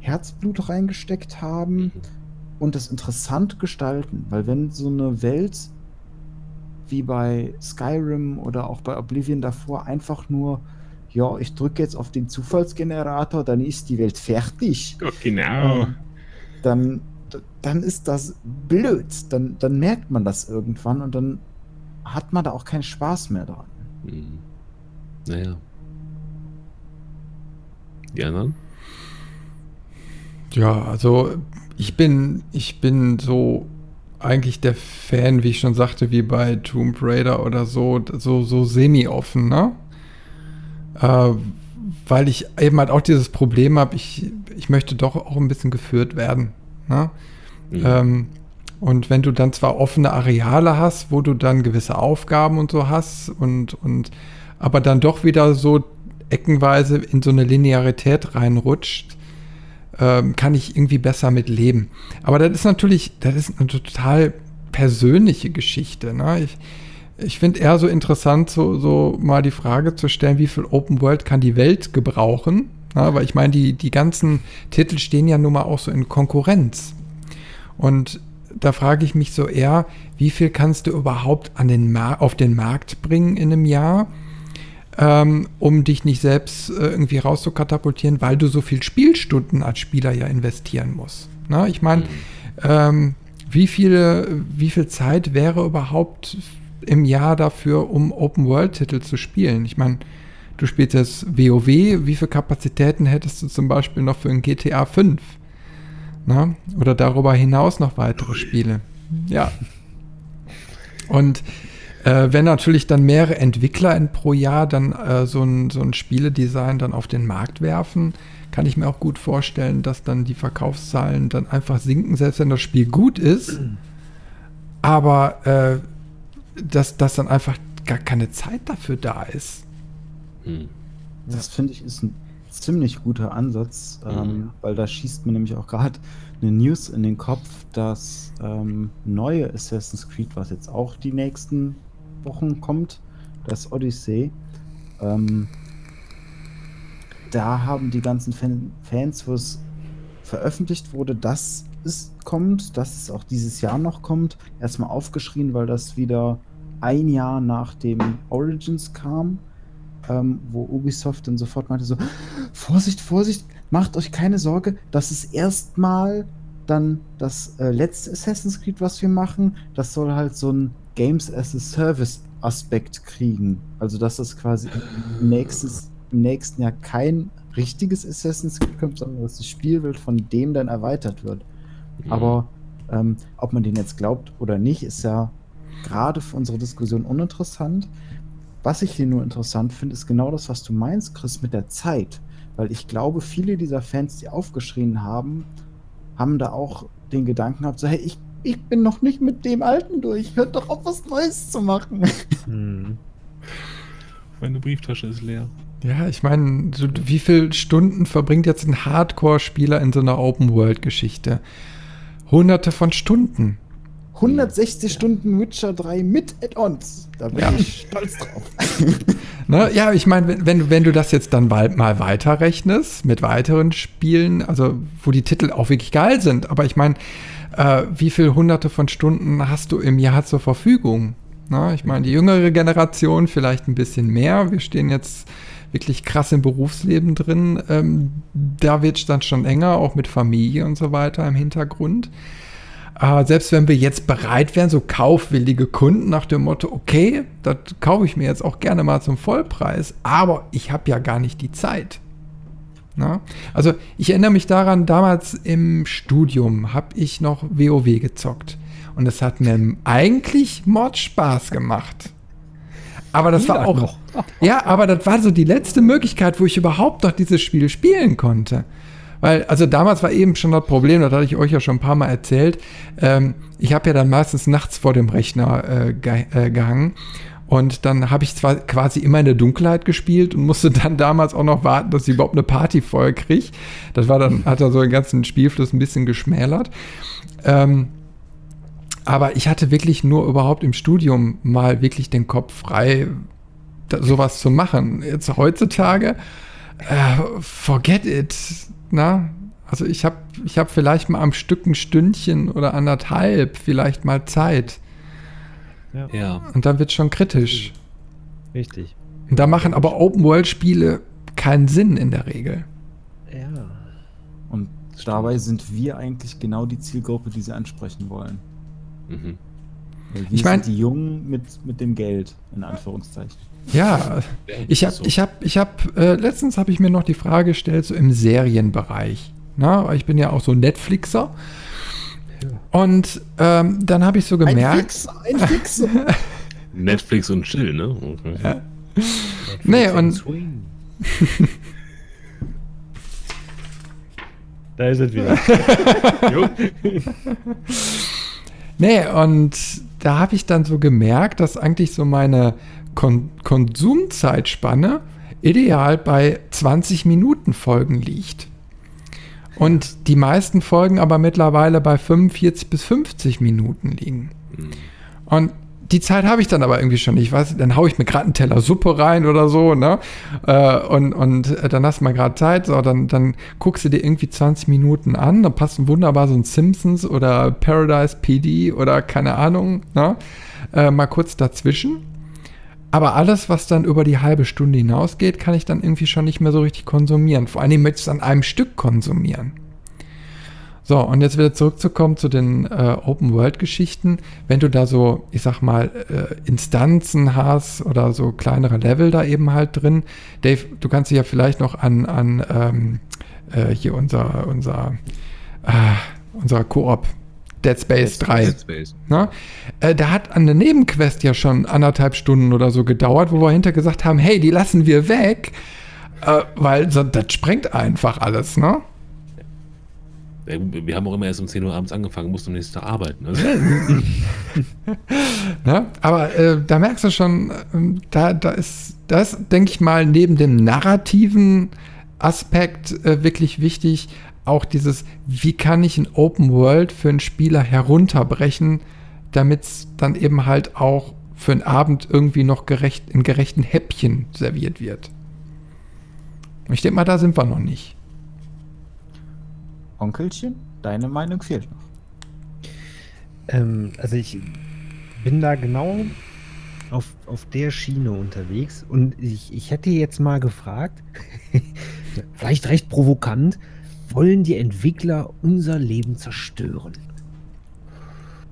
Herzblut reingesteckt haben Mhm. Und das interessant gestalten, weil wenn so eine Welt wie bei Skyrim oder auch bei Oblivion davor einfach nur, ja, ich drücke jetzt auf den Zufallsgenerator, dann ist die Welt fertig, genau. ähm, dann, dann ist das blöd. Dann, dann merkt man das irgendwann und dann hat man da auch keinen Spaß mehr dran. Mhm. Naja. Die anderen? Ja, also ich bin, ich bin so eigentlich der Fan, wie ich schon sagte, wie bei Tomb Raider oder so, so, so semi-offen, ne? Äh, weil ich eben halt auch dieses Problem habe, ich, ich möchte doch auch ein bisschen geführt werden. Ne? Mhm. Ähm, und wenn du dann zwar offene Areale hast, wo du dann gewisse Aufgaben und so hast und, und aber dann doch wieder so eckenweise in so eine Linearität reinrutscht, ähm, kann ich irgendwie besser mit leben. Aber das ist natürlich, das ist eine total persönliche Geschichte. Ne? Ich, ich finde eher so interessant, so, so mal die Frage zu stellen, wie viel Open World kann die Welt gebrauchen? Na, weil ich meine, die, die ganzen Titel stehen ja nun mal auch so in Konkurrenz. Und da frage ich mich so eher, wie viel kannst du überhaupt an den auf den Markt bringen in einem Jahr, ähm, um dich nicht selbst äh, irgendwie rauszukatapultieren, weil du so viel Spielstunden als Spieler ja investieren musst. Na, ich meine, Mhm. ähm, wie, viele, wie viel Zeit wäre überhaupt im Jahr dafür, um Open-World-Titel zu spielen? Ich meine, du spielst jetzt WoW, wie viele Kapazitäten hättest du zum Beispiel noch für ein GTA 5? Na? Oder darüber hinaus noch weitere Spiele? Ja. Und äh, wenn natürlich dann mehrere Entwickler in, pro Jahr dann äh, so, ein, so ein Spieledesign dann auf den Markt werfen, kann ich mir auch gut vorstellen, dass dann die Verkaufszahlen dann einfach sinken, selbst wenn das Spiel gut ist. Aber äh, dass, dass dann einfach gar keine Zeit dafür da ist. Mhm. Das finde ich ist ein ziemlich guter Ansatz, ähm, Mhm. weil da schießt mir nämlich auch gerade eine News in den Kopf, dass ähm, neue Assassin's Creed, was jetzt auch die nächsten Wochen kommt, das Odyssey, ähm, da haben die ganzen Fan Fans, wo es veröffentlicht wurde, dass es kommt, dass es auch dieses Jahr noch kommt, erstmal aufgeschrien, weil das wieder ein Jahr nach dem Origins kam, ähm, wo Ubisoft dann sofort meinte so, Vorsicht, Vorsicht, macht euch keine Sorge, das ist erstmal dann das äh, letzte Assassin's Creed, was wir machen. Das soll halt so ein Games as a Service Aspekt kriegen. Also dass das quasi im, nächstes, im nächsten Jahr kein richtiges Assassin's Creed kommt, sondern dass die Spielwelt von dem dann erweitert wird. Mhm. Aber ähm, ob man den jetzt glaubt oder nicht, ist ja gerade für unsere Diskussion uninteressant. Was ich hier nur interessant finde, ist genau das, was du meinst, Chris, mit der Zeit. Weil ich glaube, viele dieser Fans, die aufgeschrien haben, haben da auch den Gedanken gehabt, so, hey, ich, ich bin noch nicht mit dem Alten durch, hört doch auf, was Neues zu machen. Hm. Meine Brieftasche ist leer. Ja, ich meine, so, wie viele Stunden verbringt jetzt ein Hardcore-Spieler in so einer Open-World-Geschichte? Hunderte von Stunden. 160 Stunden Witcher 3 mit Add-ons. Da bin Ja. ich stolz drauf. Ne? Ja, ich meine, wenn, wenn, du- wenn du das jetzt dann mal, mal weiterrechnest mit weiteren Spielen, also wo die Titel auch wirklich geil sind, aber ich meine, äh, wie viele hunderte von Stunden hast du im Jahr zur Verfügung? Na, ich meine, die jüngere Generation vielleicht ein bisschen mehr. Wir stehen jetzt wirklich krass im Berufsleben drin. Ähm, da wird es dann schon enger, auch mit Familie und so weiter im Hintergrund. Aber selbst wenn wir jetzt bereit wären, so kaufwillige Kunden nach dem Motto, okay, das kaufe ich mir jetzt auch gerne mal zum Vollpreis, aber ich habe ja gar nicht die Zeit. Na? Also ich erinnere mich daran, damals im Studium habe ich noch WoW gezockt. Und es hat mir eigentlich Mod Spaß gemacht. Aber das war auch. noch. Ja, aber das war so die letzte Möglichkeit, wo ich überhaupt noch dieses Spiel spielen konnte. Weil, also damals war eben schon das Problem, das hatte ich euch ja schon ein paar Mal erzählt. Ähm, ich habe ja dann meistens nachts vor dem Rechner äh, ge äh, gehangen. Und dann habe ich zwar quasi immer in der Dunkelheit gespielt und musste dann damals auch noch warten, dass ich überhaupt eine Party voll kriege. Das war dann, hat dann so den ganzen Spielfluss ein bisschen geschmälert. Ähm, aber ich hatte wirklich nur überhaupt im Studium mal wirklich den Kopf frei, da, sowas zu machen. Jetzt heutzutage, äh, forget it. Na? Also ich habe ich hab vielleicht mal am Stück ein Stündchen oder anderthalb vielleicht mal Zeit. Ja. Und dann wird schon kritisch. Richtig. Und da machen aber Open-World-Spiele keinen Sinn in der Regel. Ja. Und dabei sind wir eigentlich genau die Zielgruppe, die sie ansprechen wollen. Mhm. Wir Ich mein- sind die Jungen mit, mit dem Geld, in Anführungszeichen. Ja, ich habe, ich habe, ich habe, äh, letztens habe ich mir noch die Frage gestellt, so im Serienbereich. Na, weil ich bin ja auch so Netflixer. Und ähm, dann habe ich so gemerkt, Fixer, ein Fixer. Netflix und Chill, ne? Okay. Nee, und- Swing. da ist es wieder. Jo. nee, und da habe ich dann so gemerkt, dass eigentlich so meine Kon Konsumzeitspanne ideal bei 20 Minuten Folgen liegt. Und die meisten Folgen aber mittlerweile bei 45 bis 50 Minuten liegen. Mhm. Und die Zeit habe ich dann aber irgendwie schon nicht. Weiß, dann haue ich mir gerade einen Teller Suppe rein oder so, ne? Äh, und, und äh, dann hast du mal gerade Zeit, so, dann, dann guckst du dir irgendwie 20 Minuten an, dann passt wunderbar so ein Simpsons oder Paradise PD oder keine Ahnung, ne? Äh, mal kurz dazwischen. Aber alles, was dann über die halbe Stunde hinausgeht, kann ich dann irgendwie schon nicht mehr so richtig konsumieren. Vor allem möchte ich es an einem Stück konsumieren. So, und jetzt wieder zurückzukommen zu den äh, Open-World-Geschichten. Wenn du da so, ich sag mal, äh, Instanzen hast oder so kleinere Level da eben halt drin. Dave, du kannst dich ja vielleicht noch an, an ähm, äh, hier unser, unser, äh, unser Koop Dead Space 3 Dead Space. Ne? Äh, da hat eine Nebenquest ja schon anderthalb Stunden oder so gedauert, wo wir hinter gesagt haben, hey, die lassen wir weg, äh, weil so, das sprengt einfach alles, ne? Ja, Wir haben auch immer erst um 10 Uhr abends angefangen, mussten am nächsten Tag arbeiten. Also, ne? Aber äh, da merkst du schon, ähm, da, da ist das, denke ich mal, neben dem narrativen Aspekt äh, wirklich wichtig, auch dieses, wie kann ich ein Open World für einen Spieler herunterbrechen, damit es dann eben halt auch für einen Abend irgendwie noch gerecht, in gerechten Häppchen serviert wird. Und Ich denke mal, da sind wir noch nicht. Onkelchen, deine Meinung fehlt noch. Ähm, also ich bin da genau auf, auf der Schiene unterwegs und ich, ich hätte jetzt mal gefragt, vielleicht recht provokant, wollen die Entwickler unser Leben zerstören?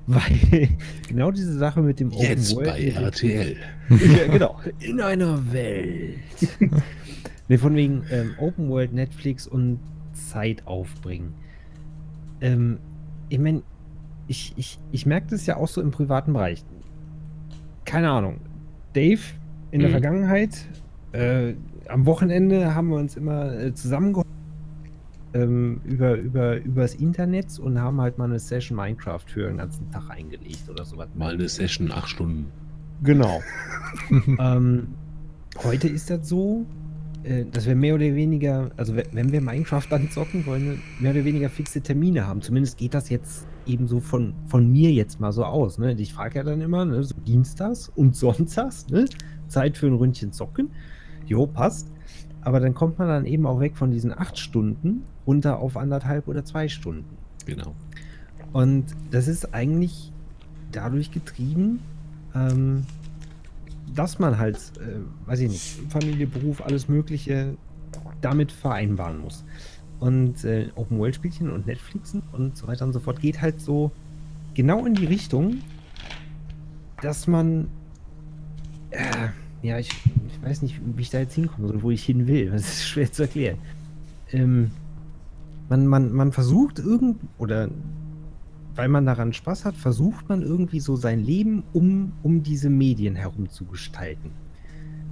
Weil genau diese Sache mit dem Jetzt bei RTL. ja, genau. In einer Welt. nee, von wegen ähm, Open World, Netflix und Zeit aufbringen. Ähm, ich meine, ich, ich, ich merke das ja auch so im privaten Bereich. Keine Ahnung. Dave in der Mhm. Vergangenheit, äh, am Wochenende haben wir uns immer äh, zusammengeholt ähm, über, über, übers Internet und haben halt mal eine Session Minecraft für den ganzen Tag eingelegt oder sowas. Mal eine Session, acht Stunden. Genau. ähm, heute ist das so, äh, dass wir mehr oder weniger, also we- wenn wir Minecraft dann zocken, wollen wir mehr oder weniger fixe Termine haben. Zumindest geht das jetzt eben so von, von mir jetzt mal so aus. Ne? Ich frage ja dann immer, ne, so Dienstags und Sonntags, ne? Zeit für ein Ründchen zocken. Jo, passt. Aber dann kommt man dann eben auch weg von diesen acht Stunden runter auf anderthalb oder zwei Stunden. Genau. Und das ist eigentlich dadurch getrieben, ähm, dass man halt, äh, weiß ich nicht, Familie, Beruf, alles Mögliche damit vereinbaren muss. Und äh, Open-World-Spielchen und Netflixen und so weiter und so fort geht halt so genau in die Richtung, dass man, äh, ja, ich, ich weiß nicht, wie ich da jetzt hinkomme soll, wo ich hin will. Das ist schwer zu erklären. Ähm, man, man, man versucht irgend, oder weil man daran Spaß hat, versucht man irgendwie so sein Leben um, um diese Medien herum zu gestalten.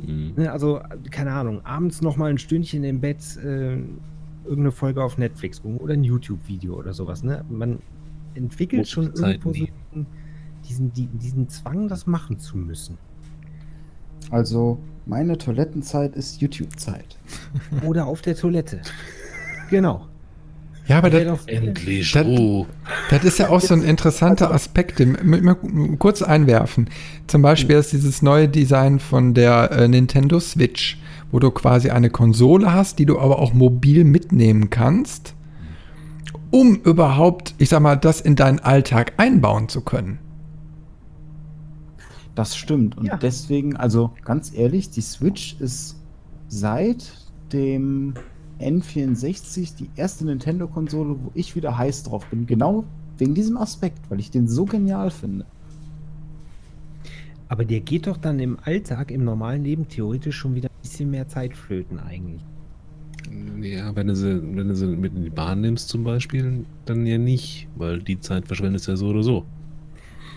Mhm. Ne, also, keine Ahnung, abends noch mal ein Stündchen im Bett äh, irgendeine Folge auf Netflix gucken oder ein YouTube-Video oder sowas. Ne? Man entwickelt schon Große Zeiten irgendwo so diesen, diesen, die- diesen Zwang, das machen zu müssen. Also, meine Toilettenzeit ist YouTube-Zeit. Oder auf der Toilette. Genau. Ja, aber das, Endlich Das- Ruhe. das ist ja auch so ein interessanter Aspekt, den m- kurz einwerfen. Zum Beispiel ist dieses neue Design von der äh, Nintendo Switch, wo du quasi eine Konsole hast, die du aber auch mobil mitnehmen kannst, um überhaupt, ich sag mal, das in deinen Alltag einbauen zu können. Das stimmt. Und Ja. deswegen, also ganz ehrlich, die Switch ist seit dem N64 die erste Nintendo-Konsole, wo ich wieder heiß drauf bin. Genau wegen diesem Aspekt, weil ich den so genial finde. Aber dir geht doch dann im Alltag, im normalen Leben theoretisch schon wieder ein bisschen mehr Zeit flöten eigentlich. Ja, wenn du, sie, wenn du sie mit in die Bahn nimmst zum Beispiel, dann ja nicht, weil die Zeit verschwendest ja so oder so.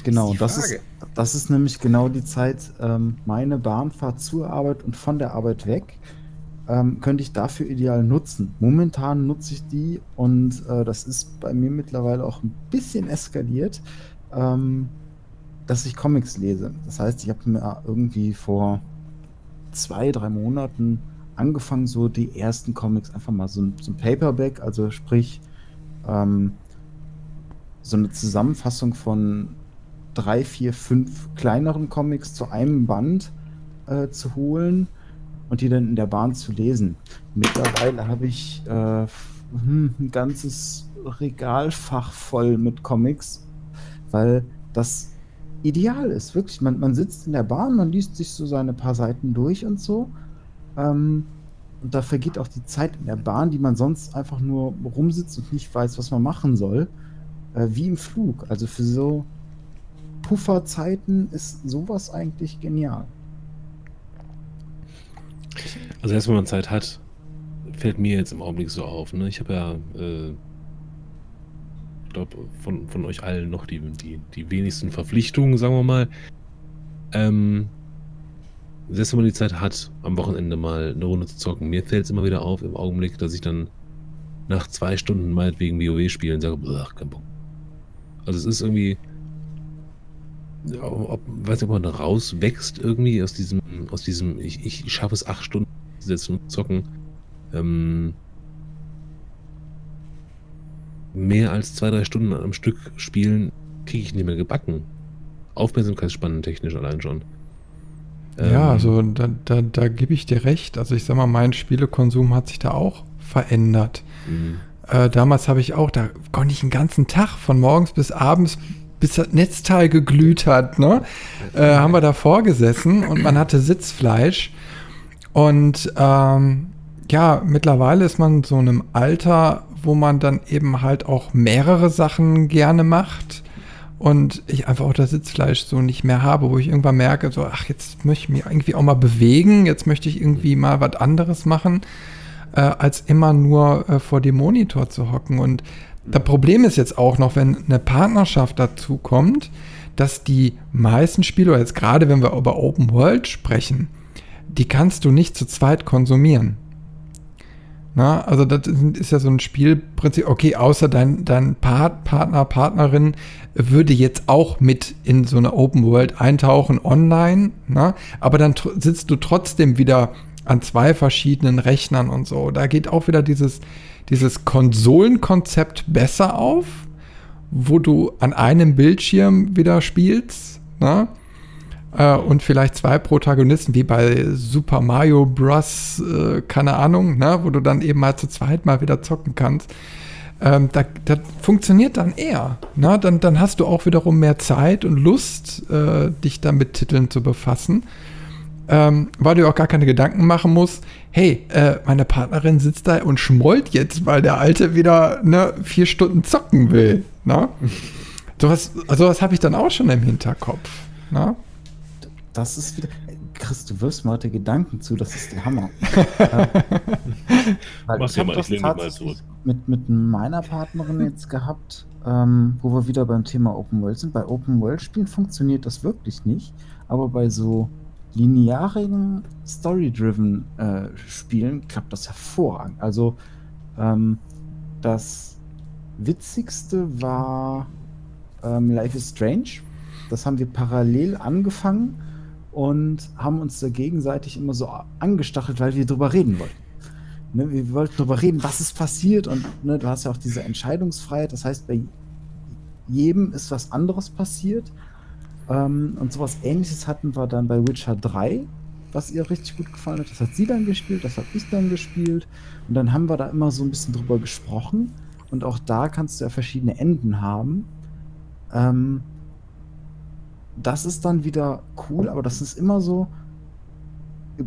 Genau, die das ist, Frage. Das ist nämlich genau die Zeit, ähm, meine Bahnfahrt zur Arbeit und von der Arbeit weg, ähm, könnte ich dafür ideal nutzen. Momentan nutze ich die und äh, das ist bei mir mittlerweile auch ein bisschen eskaliert, ähm, dass ich Comics lese. Das heißt, ich habe mir irgendwie vor zwei, drei Monaten angefangen, so die ersten Comics einfach mal so ein, so ein Paperback, also sprich ähm, so eine Zusammenfassung von drei, vier, fünf kleineren Comics zu einem Band äh, zu holen und die dann in der Bahn zu lesen. Mittlerweile habe ich äh, hm, ein ganzes Regalfach voll mit Comics, weil das ideal ist. Wirklich, man, man sitzt in der Bahn, man liest sich so seine paar Seiten durch und so. Ähm, und da vergeht auch die Zeit in der Bahn, die man sonst einfach nur rumsitzt und nicht weiß, was man machen soll, äh, wie im Flug. Also für so Pufferzeiten ist sowas eigentlich genial. Also erst wenn man Zeit hat, fällt mir jetzt im Augenblick so auf. Ne? Ich habe ja, äh, ich glaube, von, von euch allen noch die, die, die wenigsten Verpflichtungen, sagen wir mal. Ähm, selbst wenn man die Zeit hat, am Wochenende mal eine Runde zu zocken, mir fällt es immer wieder auf im Augenblick, dass ich dann nach zwei Stunden meinetwegen WoW spielen sage, ach, kein Bock. Also es ist irgendwie, ob, weiß nicht, ob man rauswächst irgendwie aus diesem, aus diesem, ich, ich schaffe es acht Stunden zu sitzen und zocken. Ähm, mehr als zwei, drei Stunden am Stück spielen, kriege ich nicht mehr gebacken. Aufmerksamkeitsspannen technisch allein schon. Ja, Ähm, also da, da, da gebe ich dir recht. Also ich sag mal, mein Spielekonsum hat sich da auch verändert. Mhm. Äh, damals habe ich auch, da konnte ich einen ganzen Tag von morgens bis abends, bis das Netzteil geglüht hat, ne? Äh, haben wir davor gesessen und man hatte Sitzfleisch. Und ähm, ja, mittlerweile ist man so in einem Alter, wo man dann eben halt auch mehrere Sachen gerne macht. Und ich einfach auch das Sitzfleisch so nicht mehr habe, wo ich irgendwann merke, so, ach, jetzt möchte ich mich irgendwie auch mal bewegen, jetzt möchte ich irgendwie mal was anderes machen äh, als immer nur äh, vor dem Monitor zu hocken. Und das Problem ist jetzt auch noch, wenn eine Partnerschaft dazu kommt, dass die meisten Spiele, jetzt gerade wenn wir über Open World sprechen, die kannst du nicht zu zweit konsumieren. Na, also das ist ja so ein Spielprinzip, okay, außer dein, dein Part, Partner, Partnerin würde jetzt auch mit in so eine Open World eintauchen online, na, aber dann sitzt du trotzdem wieder an zwei verschiedenen Rechnern und so. Da geht auch wieder dieses, dieses Konsolenkonzept besser auf, wo du an einem Bildschirm wieder spielst, ne? Äh, und vielleicht zwei Protagonisten, wie bei Super Mario Bros., äh, keine Ahnung, ne? wo du dann eben mal zu zweit mal wieder zocken kannst. Ähm, da, das funktioniert dann eher. Ne? Dann, dann hast du auch wiederum mehr Zeit und Lust, äh, dich dann mit Titeln zu befassen ähm, weil du dir auch gar keine Gedanken machen musst, hey, äh, meine Partnerin sitzt da und schmollt jetzt, weil der Alte wieder ne, vier Stunden zocken will. Ne? Sowas, sowas habe ich dann auch schon im Hinterkopf. Ne? Das ist wieder. Chris, du wirfst mir heute Gedanken zu, das ist der Hammer. Äh, ich habe mal, das tatsächlich zurück. mit, mit meiner Partnerin jetzt gehabt, ähm, wo wir wieder beim Thema Open World sind. Bei Open World Spielen funktioniert das wirklich nicht, aber bei so linearen, story-driven äh, Spielen klappt das hervorragend. Also ähm, das Witzigste war ähm, Life is Strange. Das haben wir parallel angefangen und haben uns da gegenseitig immer so angestachelt, weil wir drüber reden wollten. Ne, wir wollten drüber reden, was ist passiert und ne, du hast ja auch diese Entscheidungsfreiheit. Das heißt, bei jedem ist was anderes passiert. Ähm, und sowas ähnliches hatten wir dann bei Witcher 3, was ihr richtig gut gefallen hat. Das hat sie dann gespielt, das habe ich dann gespielt. Und dann haben wir da immer so ein bisschen drüber gesprochen. Und auch da kannst du ja verschiedene Enden haben. Ähm, das ist dann wieder cool, aber das ist immer so.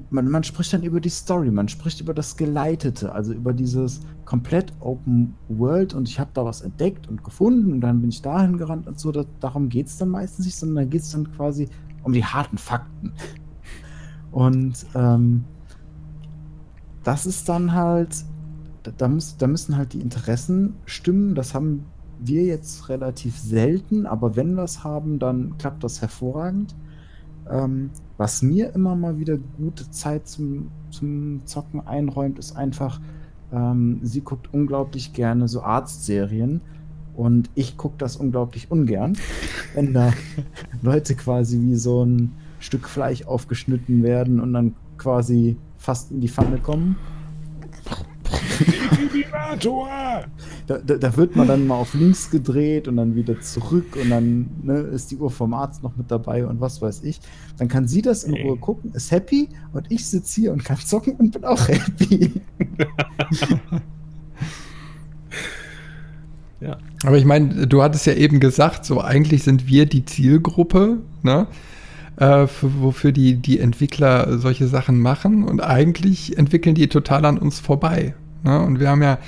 Man, man spricht dann über die Story, man spricht über das Geleitete, also über dieses komplett Open World und ich habe da was entdeckt und gefunden und dann bin ich dahin gerannt und so. Da, darum geht es dann meistens nicht, sondern da geht es dann quasi um die harten Fakten. Und ähm, das ist dann halt, da, da, muss, da müssen halt die Interessen stimmen. Das haben wir jetzt relativ selten, aber wenn wir es haben, dann klappt das hervorragend. Ähm, was mir immer mal wieder gute Zeit zum, zum Zocken einräumt, ist einfach, ähm, sie guckt unglaublich gerne so Arztserien und ich gucke das unglaublich ungern, wenn da Leute quasi wie so ein Stück Fleisch aufgeschnitten werden und dann quasi fast in die Pfanne kommen. Da, da, da, wird man dann mal auf links gedreht und dann wieder zurück und dann ne, ist die Uhr vom Arzt noch mit dabei und was weiß ich. Dann kann sie das in Ruhe gucken, ist happy und ich sitze hier und kann zocken und bin auch happy. ja. Aber ich meine, du hattest ja eben gesagt, so eigentlich sind wir die Zielgruppe, ne? Äh, für, wofür die, die Entwickler solche Sachen machen und eigentlich entwickeln die total an uns vorbei. Ne? Und wir haben ja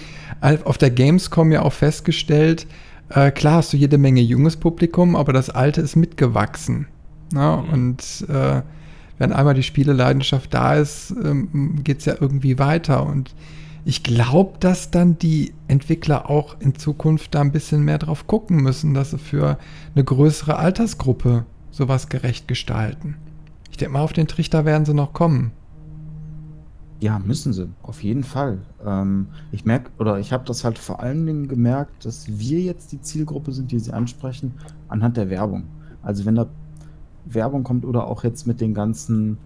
auf der Gamescom ja auch festgestellt, äh, klar hast du jede Menge junges Publikum, aber das Alte ist mitgewachsen. Ne? Mhm. Und äh, wenn einmal die Spieleleidenschaft da ist, ähm, geht es ja irgendwie weiter. Und ich glaube, dass dann die Entwickler auch in Zukunft da ein bisschen mehr drauf gucken müssen, dass sie für eine größere Altersgruppe sowas gerecht gestalten. Ich denke mal, auf den Trichter werden sie noch kommen. Ja, müssen sie, auf jeden Fall. Ähm, ich merke, oder ich habe das halt vor allen Dingen gemerkt, dass wir jetzt die Zielgruppe sind, die sie ansprechen, anhand der Werbung. Also wenn da Werbung kommt oder auch jetzt mit den ganzen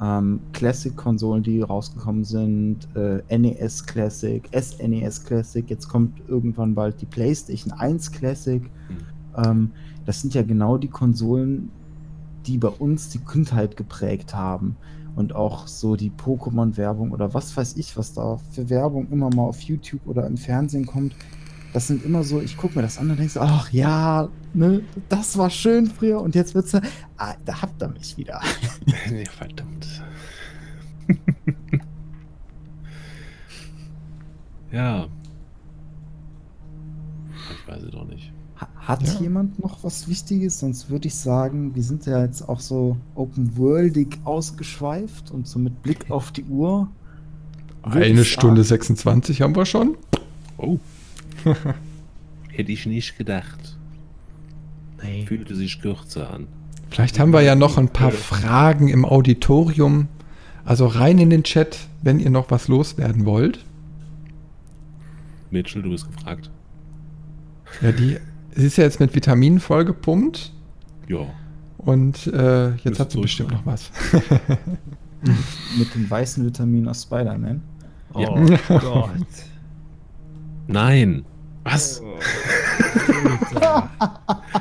ähm, Classic-Konsolen, die rausgekommen sind, äh, NES Classic, SNES Classic, jetzt kommt irgendwann bald die PlayStation 1 Classic. Mhm. Ähm, das sind ja genau die Konsolen, die bei uns die Kindheit geprägt haben. Und auch so die Pokémon-Werbung oder was weiß ich, was da für Werbung immer mal auf YouTube oder im Fernsehen kommt. Das sind immer so, ich gucke mir das an und denke so, ach ja, ne, das war schön früher und jetzt wird's, ah, da habt ihr mich wieder. nee, verdammt. ja. Ich weiß es doch nicht. Ha- Hat Ja. jemand noch was Wichtiges? Sonst würde ich sagen, wir sind ja jetzt auch so open-worldig ausgeschweift und so mit Blick auf die Uhr. Eine Stunde sagen- 26 haben wir schon. Oh. Hätte ich nicht gedacht. Nee. Fühlte sich kürzer an. Vielleicht haben wir ja noch ein paar Fragen im Auditorium. Also rein in den Chat, wenn ihr noch was loswerden wollt. Mitchell, du bist gefragt. Ja, die sie ist ja jetzt mit Vitaminen vollgepumpt Ja. und äh, jetzt Müsste hat sie bestimmt noch was. Mit dem weißen Vitamin aus Spider-Man. Ja. Oh Gott. Nein. Was?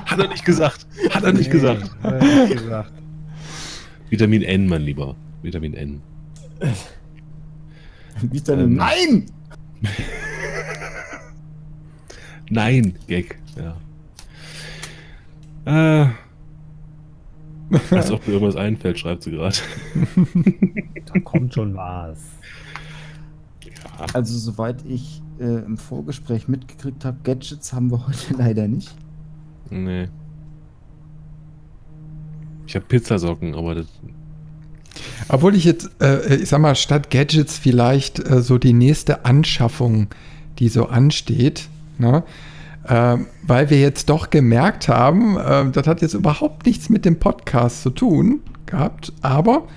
Hat er nicht gesagt. Hat er nicht gesagt. Hat er nicht gesagt. Vitamin N, mein Lieber. Vitamin N. Vitamin. Ähm. Nein! Nein, Gag. Ja. Äh. Als ob mir irgendwas einfällt, schreibt sie gerade. Da kommt schon was. Ja. Also, soweit ich äh, im Vorgespräch mitgekriegt habe, Gadgets haben wir heute leider nicht. Nee. Ich habe Pizzasocken, aber das. Obwohl ich jetzt, äh, ich sag mal, statt Gadgets vielleicht äh, so die nächste Anschaffung, die so ansteht, ne? Ähm, weil wir jetzt doch gemerkt haben, äh, das hat jetzt überhaupt nichts mit dem Podcast zu tun gehabt, aber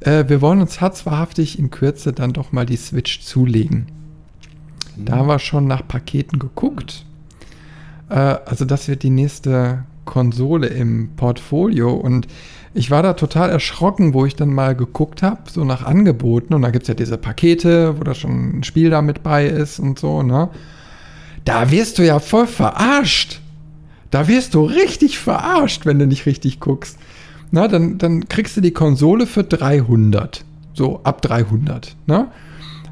äh, wir wollen uns herzwahrhaftig in Kürze dann doch mal die Switch zulegen. Da haben wir schon nach Paketen geguckt. Äh, also das wird die nächste Konsole im Portfolio und ich war da total erschrocken, wo ich dann mal geguckt habe, so nach Angeboten und da gibt es ja diese Pakete, wo da schon ein Spiel da mit bei ist und so, ne? Da wirst du ja voll verarscht. Da wirst du richtig verarscht, wenn du nicht richtig guckst. Na, dann, dann kriegst du die Konsole für 300. So, ab 300, ne?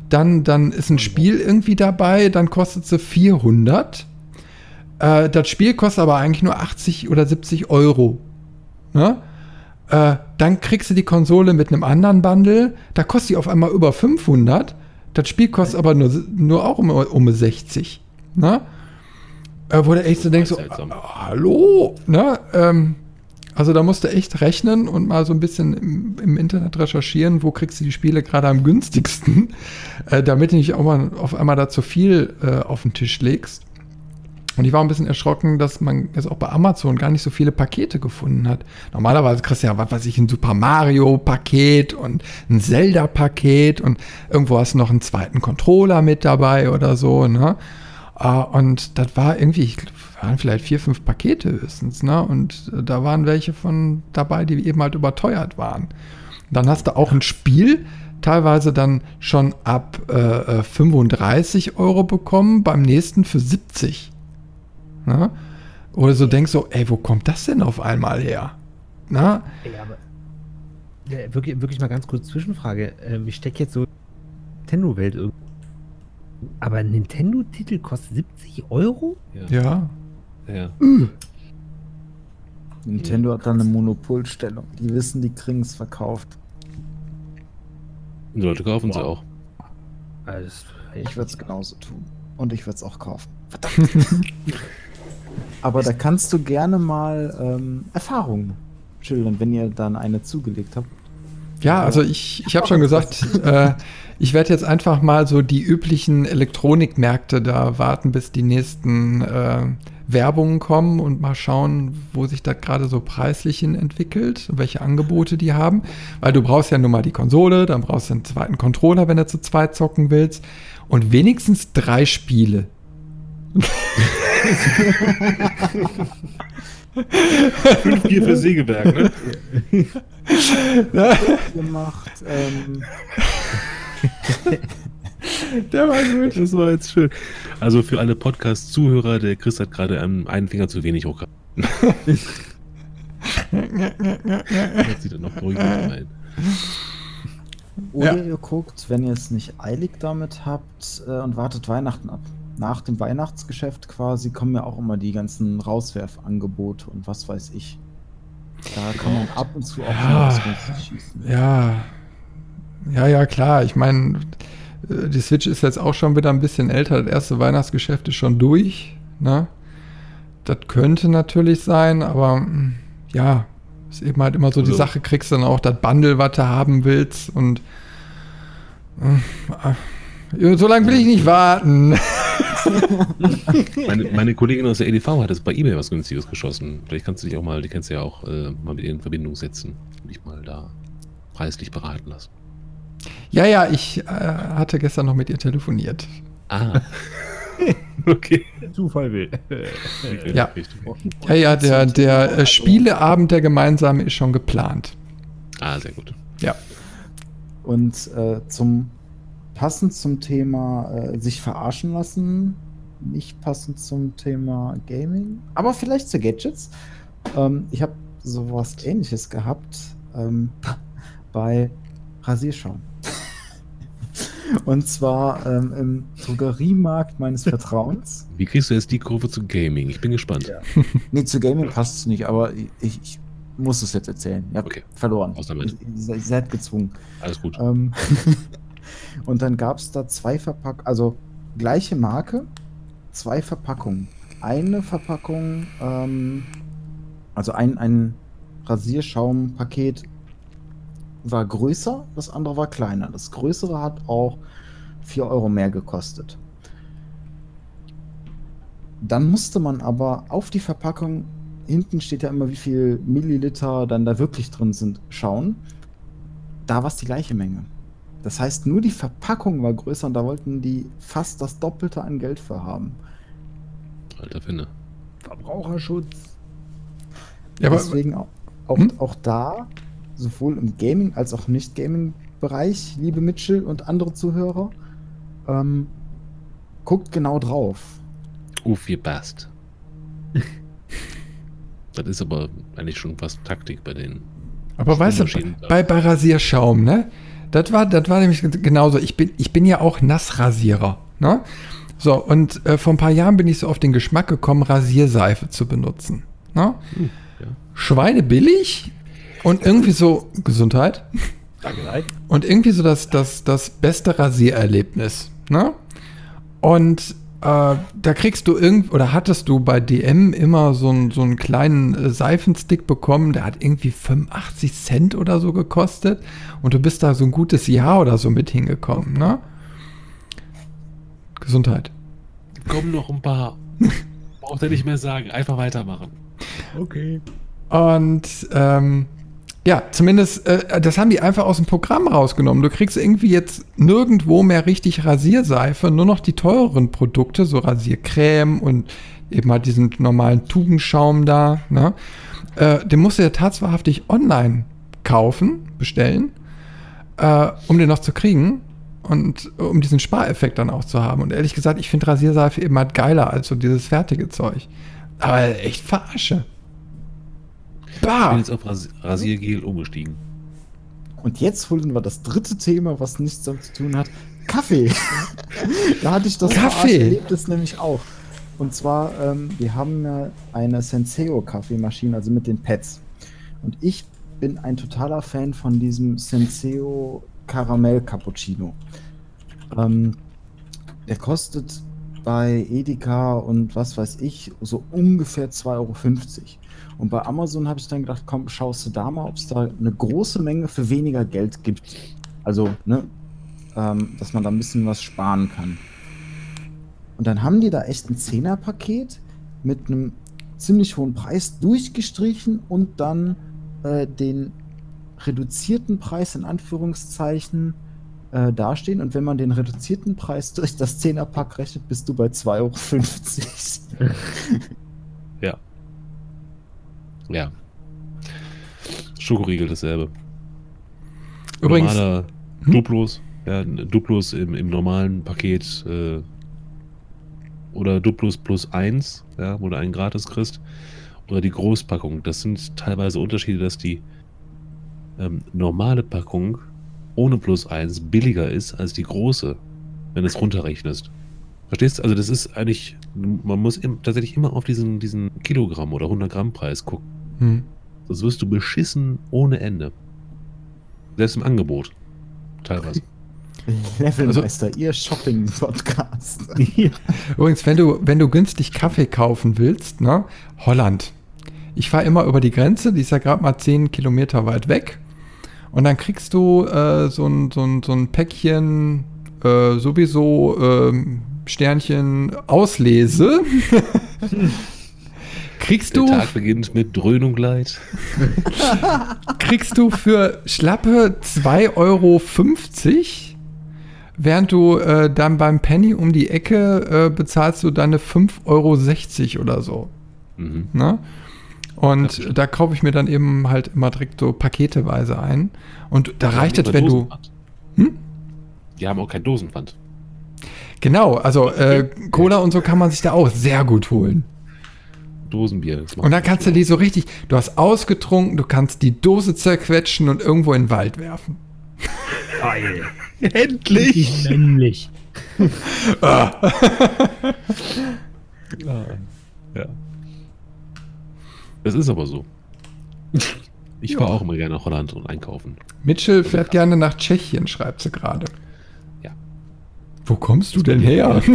Dann, dann ist ein Spiel irgendwie dabei, dann kostet sie 400. Äh, das Spiel kostet aber eigentlich nur 80 oder 70 Euro. Ne? Äh, dann kriegst du die Konsole mit einem anderen Bundle, da kostet die auf einmal über 500. Das Spiel kostet aber nur, nur auch um, um 60. Ne? Äh, wo du echt so denkst, so, äh, hallo? Ne? Ähm, also da musst du echt rechnen und mal so ein bisschen im, im Internet recherchieren, wo kriegst du die Spiele gerade am günstigsten, äh, damit du nicht auch mal auf einmal da zu viel äh, auf den Tisch legst. Und ich war ein bisschen erschrocken, dass man jetzt auch bei Amazon gar nicht so viele Pakete gefunden hat. Normalerweise kriegst du ja, was weiß ich, ein Super Mario-Paket und ein Zelda-Paket und irgendwo hast du noch einen zweiten Controller mit dabei oder so, ne? Ah, Und das war irgendwie, ich waren vielleicht vier, fünf Pakete höchstens, ne? Und äh, da waren welche von dabei, die eben halt überteuert waren. Dann hast du auch ein Spiel, teilweise dann schon ab äh, äh, 35 Euro bekommen, beim nächsten für 70. Ne? Oder so denkst du, ey, wo kommt das denn auf einmal her? Na? Ey, aber ja, wirklich, wirklich mal ganz kurz Zwischenfrage. Ähm, ich stecke jetzt so Nintendo-Welt irgendwie. Aber ein Nintendo-Titel kostet 70 Euro? Ja. ja. Nintendo hat da eine Monopolstellung. Die wissen, die kriegen es verkauft. Und Leute kaufen sie Wow. auch. Also, Ich würde es genauso tun. Und ich würde es auch kaufen. Verdammt. Aber da kannst du gerne mal ähm, Erfahrungen schildern, wenn ihr dann eine zugelegt habt. Ja, also ich, ich habe schon gesagt, äh, ich werde jetzt einfach mal so die üblichen Elektronikmärkte da warten, bis die nächsten äh, Werbungen kommen und mal schauen, wo sich das gerade so preislich hin entwickelt, welche Angebote die haben. Weil du brauchst ja nun mal die Konsole, dann brauchst du einen zweiten Controller, wenn du zu zweit zocken willst. Und wenigstens drei Spiele. Fünf Bier für Sägewerk, ne? Gemacht. Ähm, Der war gut. Das war jetzt schön. Also für alle Podcast-Zuhörer, der Chris hat gerade einen einen Finger zu wenig hochgehabt. Hört sich dann noch beruhigend ein. Oder Ja. ihr guckt, wenn ihr es nicht eilig damit habt äh, und wartet Weihnachten ab. Nach dem Weihnachtsgeschäft quasi kommen ja auch immer die ganzen Rauswerfangebote und was weiß ich. Da kann man ab und zu auch Ja. schießen. Ja, ja, ja, klar. Ich meine, äh, die Switch ist jetzt auch schon wieder ein bisschen älter. Das erste Weihnachtsgeschäft ist schon durch. Ne? Das könnte natürlich sein, aber mm, ja, ist eben halt immer so die Also- Sache, kriegst dann auch das Bundle, was du haben willst und äh, so lange will ich nicht warten. Meine, meine Kollegin aus der EDV hat es bei eBay was günstiges geschossen. Vielleicht kannst du dich auch mal, die kennst du ja auch, äh, mal mit ihr in Verbindung setzen und dich mal da preislich beraten lassen. Ja, ja, ich äh, hatte gestern noch mit ihr telefoniert. Ah. okay. Zufall will. Ja. Ja, ja, der, der äh, Spieleabend, der gemeinsame, ist schon geplant. Ah, sehr gut. Ja. Und äh, zum passend zum Thema äh, sich verarschen lassen, nicht passend zum Thema Gaming, aber vielleicht zu Gadgets. Ähm, ich habe sowas ähnliches gehabt ähm, bei Rasierschaum. Und zwar ähm, im Drogeriemarkt meines Vertrauens. Wie kriegst du jetzt die Kurve zu Gaming? Ich bin gespannt. Ja. Nee, zu Gaming passt es nicht, aber ich, ich muss es jetzt erzählen. Ihr habt Okay. verloren. Raus damit. Ihr, ihr seid gezwungen. Alles gut. Ähm, und dann gab es da zwei Verpackungen, also gleiche Marke, zwei Verpackungen. Eine Verpackung, ähm, also ein, ein Rasierschaumpaket war größer, das andere war kleiner. Das größere hat auch 4 Euro mehr gekostet. Dann musste man aber auf die Verpackung, hinten steht ja immer, wie viel Milliliter dann da wirklich drin sind, schauen. Da war es die gleiche Menge. Das heißt, nur die Verpackung war größer und da wollten die fast das Doppelte an Geld für haben. Alter Finde. Verbraucherschutz. Ja, aber, Deswegen auch, auch, Hm? auch da, sowohl im Gaming als auch Nicht-Gaming-Bereich, liebe Mitchell und andere Zuhörer, ähm, guckt genau drauf. Uff, ihr Bast. das ist aber eigentlich schon fast Taktik bei den. aber weißt du, bei, bei Rasierschaum, ne? Das war, das war nämlich genauso. Ich bin, ich bin ja auch Nassrasierer, ne? So, und äh, vor ein paar Jahren bin ich so auf den Geschmack gekommen, Rasierseife zu benutzen. Ne? Hm, ja. Schweinebillig und irgendwie so Gesundheit. Danke. Und irgendwie so das, das, das beste Rasiererlebnis. Ne? Und äh, da kriegst du irgend oder hattest du bei DM immer so, einen- so einen kleinen äh, Seifenstick bekommen, der hat irgendwie 85 Cent oder so gekostet. Und du bist da so ein gutes Jahr oder so mit hingekommen. Ne? Gesundheit. Kommen noch ein paar. Braucht er nicht mehr sagen. Einfach weitermachen. Okay. Und ähm, ja, zumindest, äh, das haben die einfach aus dem Programm rausgenommen. Du kriegst irgendwie jetzt nirgendwo mehr richtig Rasierseife, nur noch die teureren Produkte, so Rasiercreme und eben halt diesen normalen Tugenschaum da. Ne? Äh, den musst du ja tatsächlich online kaufen, bestellen, äh, um den noch zu kriegen. Und um diesen Spareffekt dann auch zu haben. Und ehrlich gesagt, ich finde Rasierseife eben halt geiler als so dieses fertige Zeug. Aber echt verarsche. Ich Bah! bin jetzt auf Ras Rasiergel umgestiegen. Und jetzt holen wir das dritte Thema, was nichts damit zu tun hat. Kaffee. da hatte ich das Kaffee? Erlebnis nämlich auch. Und zwar, ähm, wir haben ja eine Senseo-Kaffeemaschine, also mit den Pads. Und ich bin ein totaler Fan von diesem Senseo Karamell Cappuccino. Ähm, der kostet bei Edeka und was weiß ich so ungefähr 2,50 Euro. Und bei Amazon habe ich dann gedacht, komm, schaust du da mal, ob es da eine große Menge für weniger Geld gibt. Also, ne, ähm, dass man da ein bisschen was sparen kann. Und dann haben die da echt ein Zehnerpaket mit einem ziemlich hohen Preis durchgestrichen und dann äh, den reduzierten Preis in Anführungszeichen äh, dastehen. Und wenn man den reduzierten Preis durch das Zehnerpack rechnet, bist du bei 2,50 Euro. Ja. Ja. Schokoriegel dasselbe. Übrigens, Normaler Hm? Duplos. Ja, Duplos im, im normalen Paket äh, oder Duplos plus 1, ja, wo du einen gratis kriegst. oder die Großpackung, das sind teilweise Unterschiede, dass die ähm, normale Packung ohne plus eins billiger ist als die große, wenn du es runterrechnest. Verstehst du? Also das ist eigentlich, man muss im, tatsächlich immer auf diesen, diesen Kilogramm oder 100 Gramm Preis gucken. Hm. Sonst wirst du beschissen ohne Ende. Selbst im Angebot. Teilweise. Levelmeister, ihr Shopping-Podcast. Übrigens, wenn du, wenn du günstig Kaffee kaufen willst, ne? Holland. Ich fahre immer über die Grenze, die ist ja gerade mal 10 Kilometer weit weg. Und dann kriegst du äh, so, ein, so, ein, so ein Päckchen äh, sowieso ähm, Sternchen Auslese. kriegst Der du, Tag beginnt mit Dröhnung leid. kriegst du für schlappe 2,50 Euro, während du äh, dann beim Penny um die Ecke äh, bezahlst du deine 5,60 Euro oder so. Mhm. Ne? Ja, Und stimmt. da kaufe ich mir dann eben halt immer direkt so paketeweise ein. Und da Die reicht es, wenn du. Hm? Die haben auch kein Dosenpfand. Genau, also äh, Cola und so kann man sich da auch sehr gut holen. Dosenbier. das macht Und dann kannst du die so richtig, du hast ausgetrunken, du kannst die Dose zerquetschen und irgendwo in den Wald werfen. Geil. Endlich! Männlich. Ah. Ja. Das ist aber so. Ich fahre auch immer gerne nach Holland und einkaufen. Mitchell fährt gerne nach Tschechien, schreibt sie gerade. Ja. Wo kommst du Das denn her?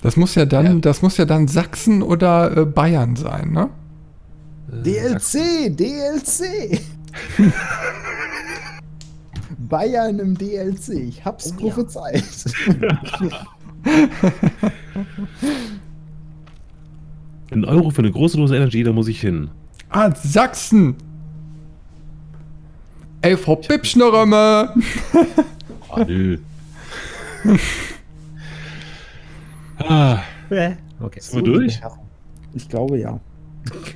Das muss ja dann, Ja. das muss ja dann Sachsen oder äh, Bayern sein, ne? Äh, DLC, DLC. Bayern im DLC. Ich hab's Oh ja. Ein Euro für eine große Dose Energy, da muss ich hin. Ah, Sachsen! Ey, Frau Bibschnerömme! Ah, nö. ah, Okay. sind wir durch? Ich glaube ja.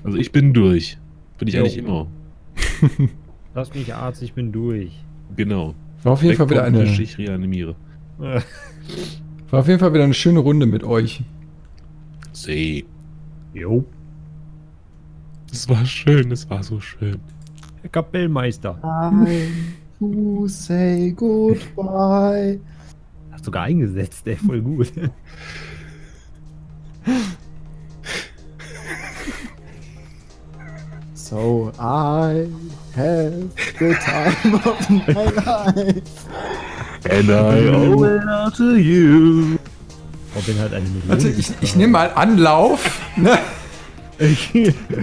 Also ich bin durch. Bin ich Jo. eigentlich immer. Lass mich Arzt, ich bin durch. Genau. War auf jeden Fall wieder eine, Ich reanimiere. war auf jeden Fall wieder eine schöne Runde mit euch. See. Jo. Es war schön, es war so schön. Herr Kapellmeister. Time to say goodbye. Hast sogar eingesetzt, ey, voll gut. So I have the time of my life. And I owe it all to you. Robin hat eine Million. Also ich, ich nehme mal Anlauf. Ne?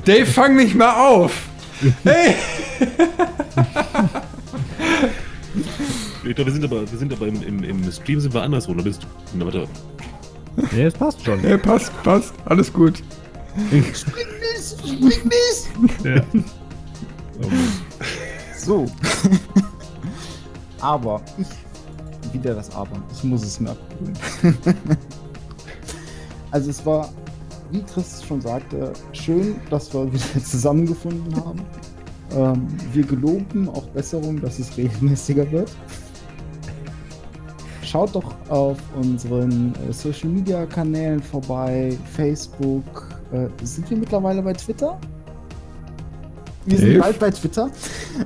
Dave, fang mich mal auf. Hey! Ich glaube, wir sind aber, wir sind aber im, im, im Stream sind wir andersrum. Da bist du. Na, warte. Nee, das passt schon. Hey, passt, passt. Alles gut. Spring nicht, spring nicht. Ja. Oh. So. Aber ich. Wieder das Aber. Ich muss es mir abgewöhnen. also es war, wie Chris schon sagte, schön, dass wir wieder zusammengefunden haben. Ähm, wir geloben auch Besserung, dass es regelmäßiger wird. Schaut doch auf unseren äh, Social Media Kanälen vorbei, Facebook. Äh, sind wir mittlerweile bei Twitter? Wir sind Dave? bald bei Twitter.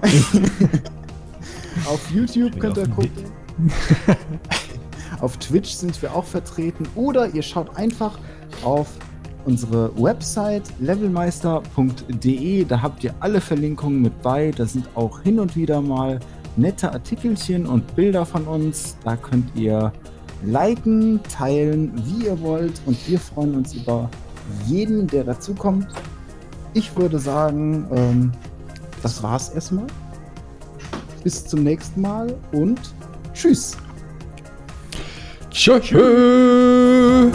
auf YouTube könnt ihr gucken. auf Twitch sind wir auch vertreten. Oder ihr schaut einfach auf unsere Website levelmeister.de. Da habt ihr alle Verlinkungen mit bei. Da sind auch hin und wieder mal nette Artikelchen und Bilder von uns. Da könnt ihr liken, teilen, wie ihr wollt. Und wir freuen uns über jeden, der dazukommt. Ich würde sagen, ähm, das war's erstmal. Bis zum nächsten Mal und tschüss. Tschö.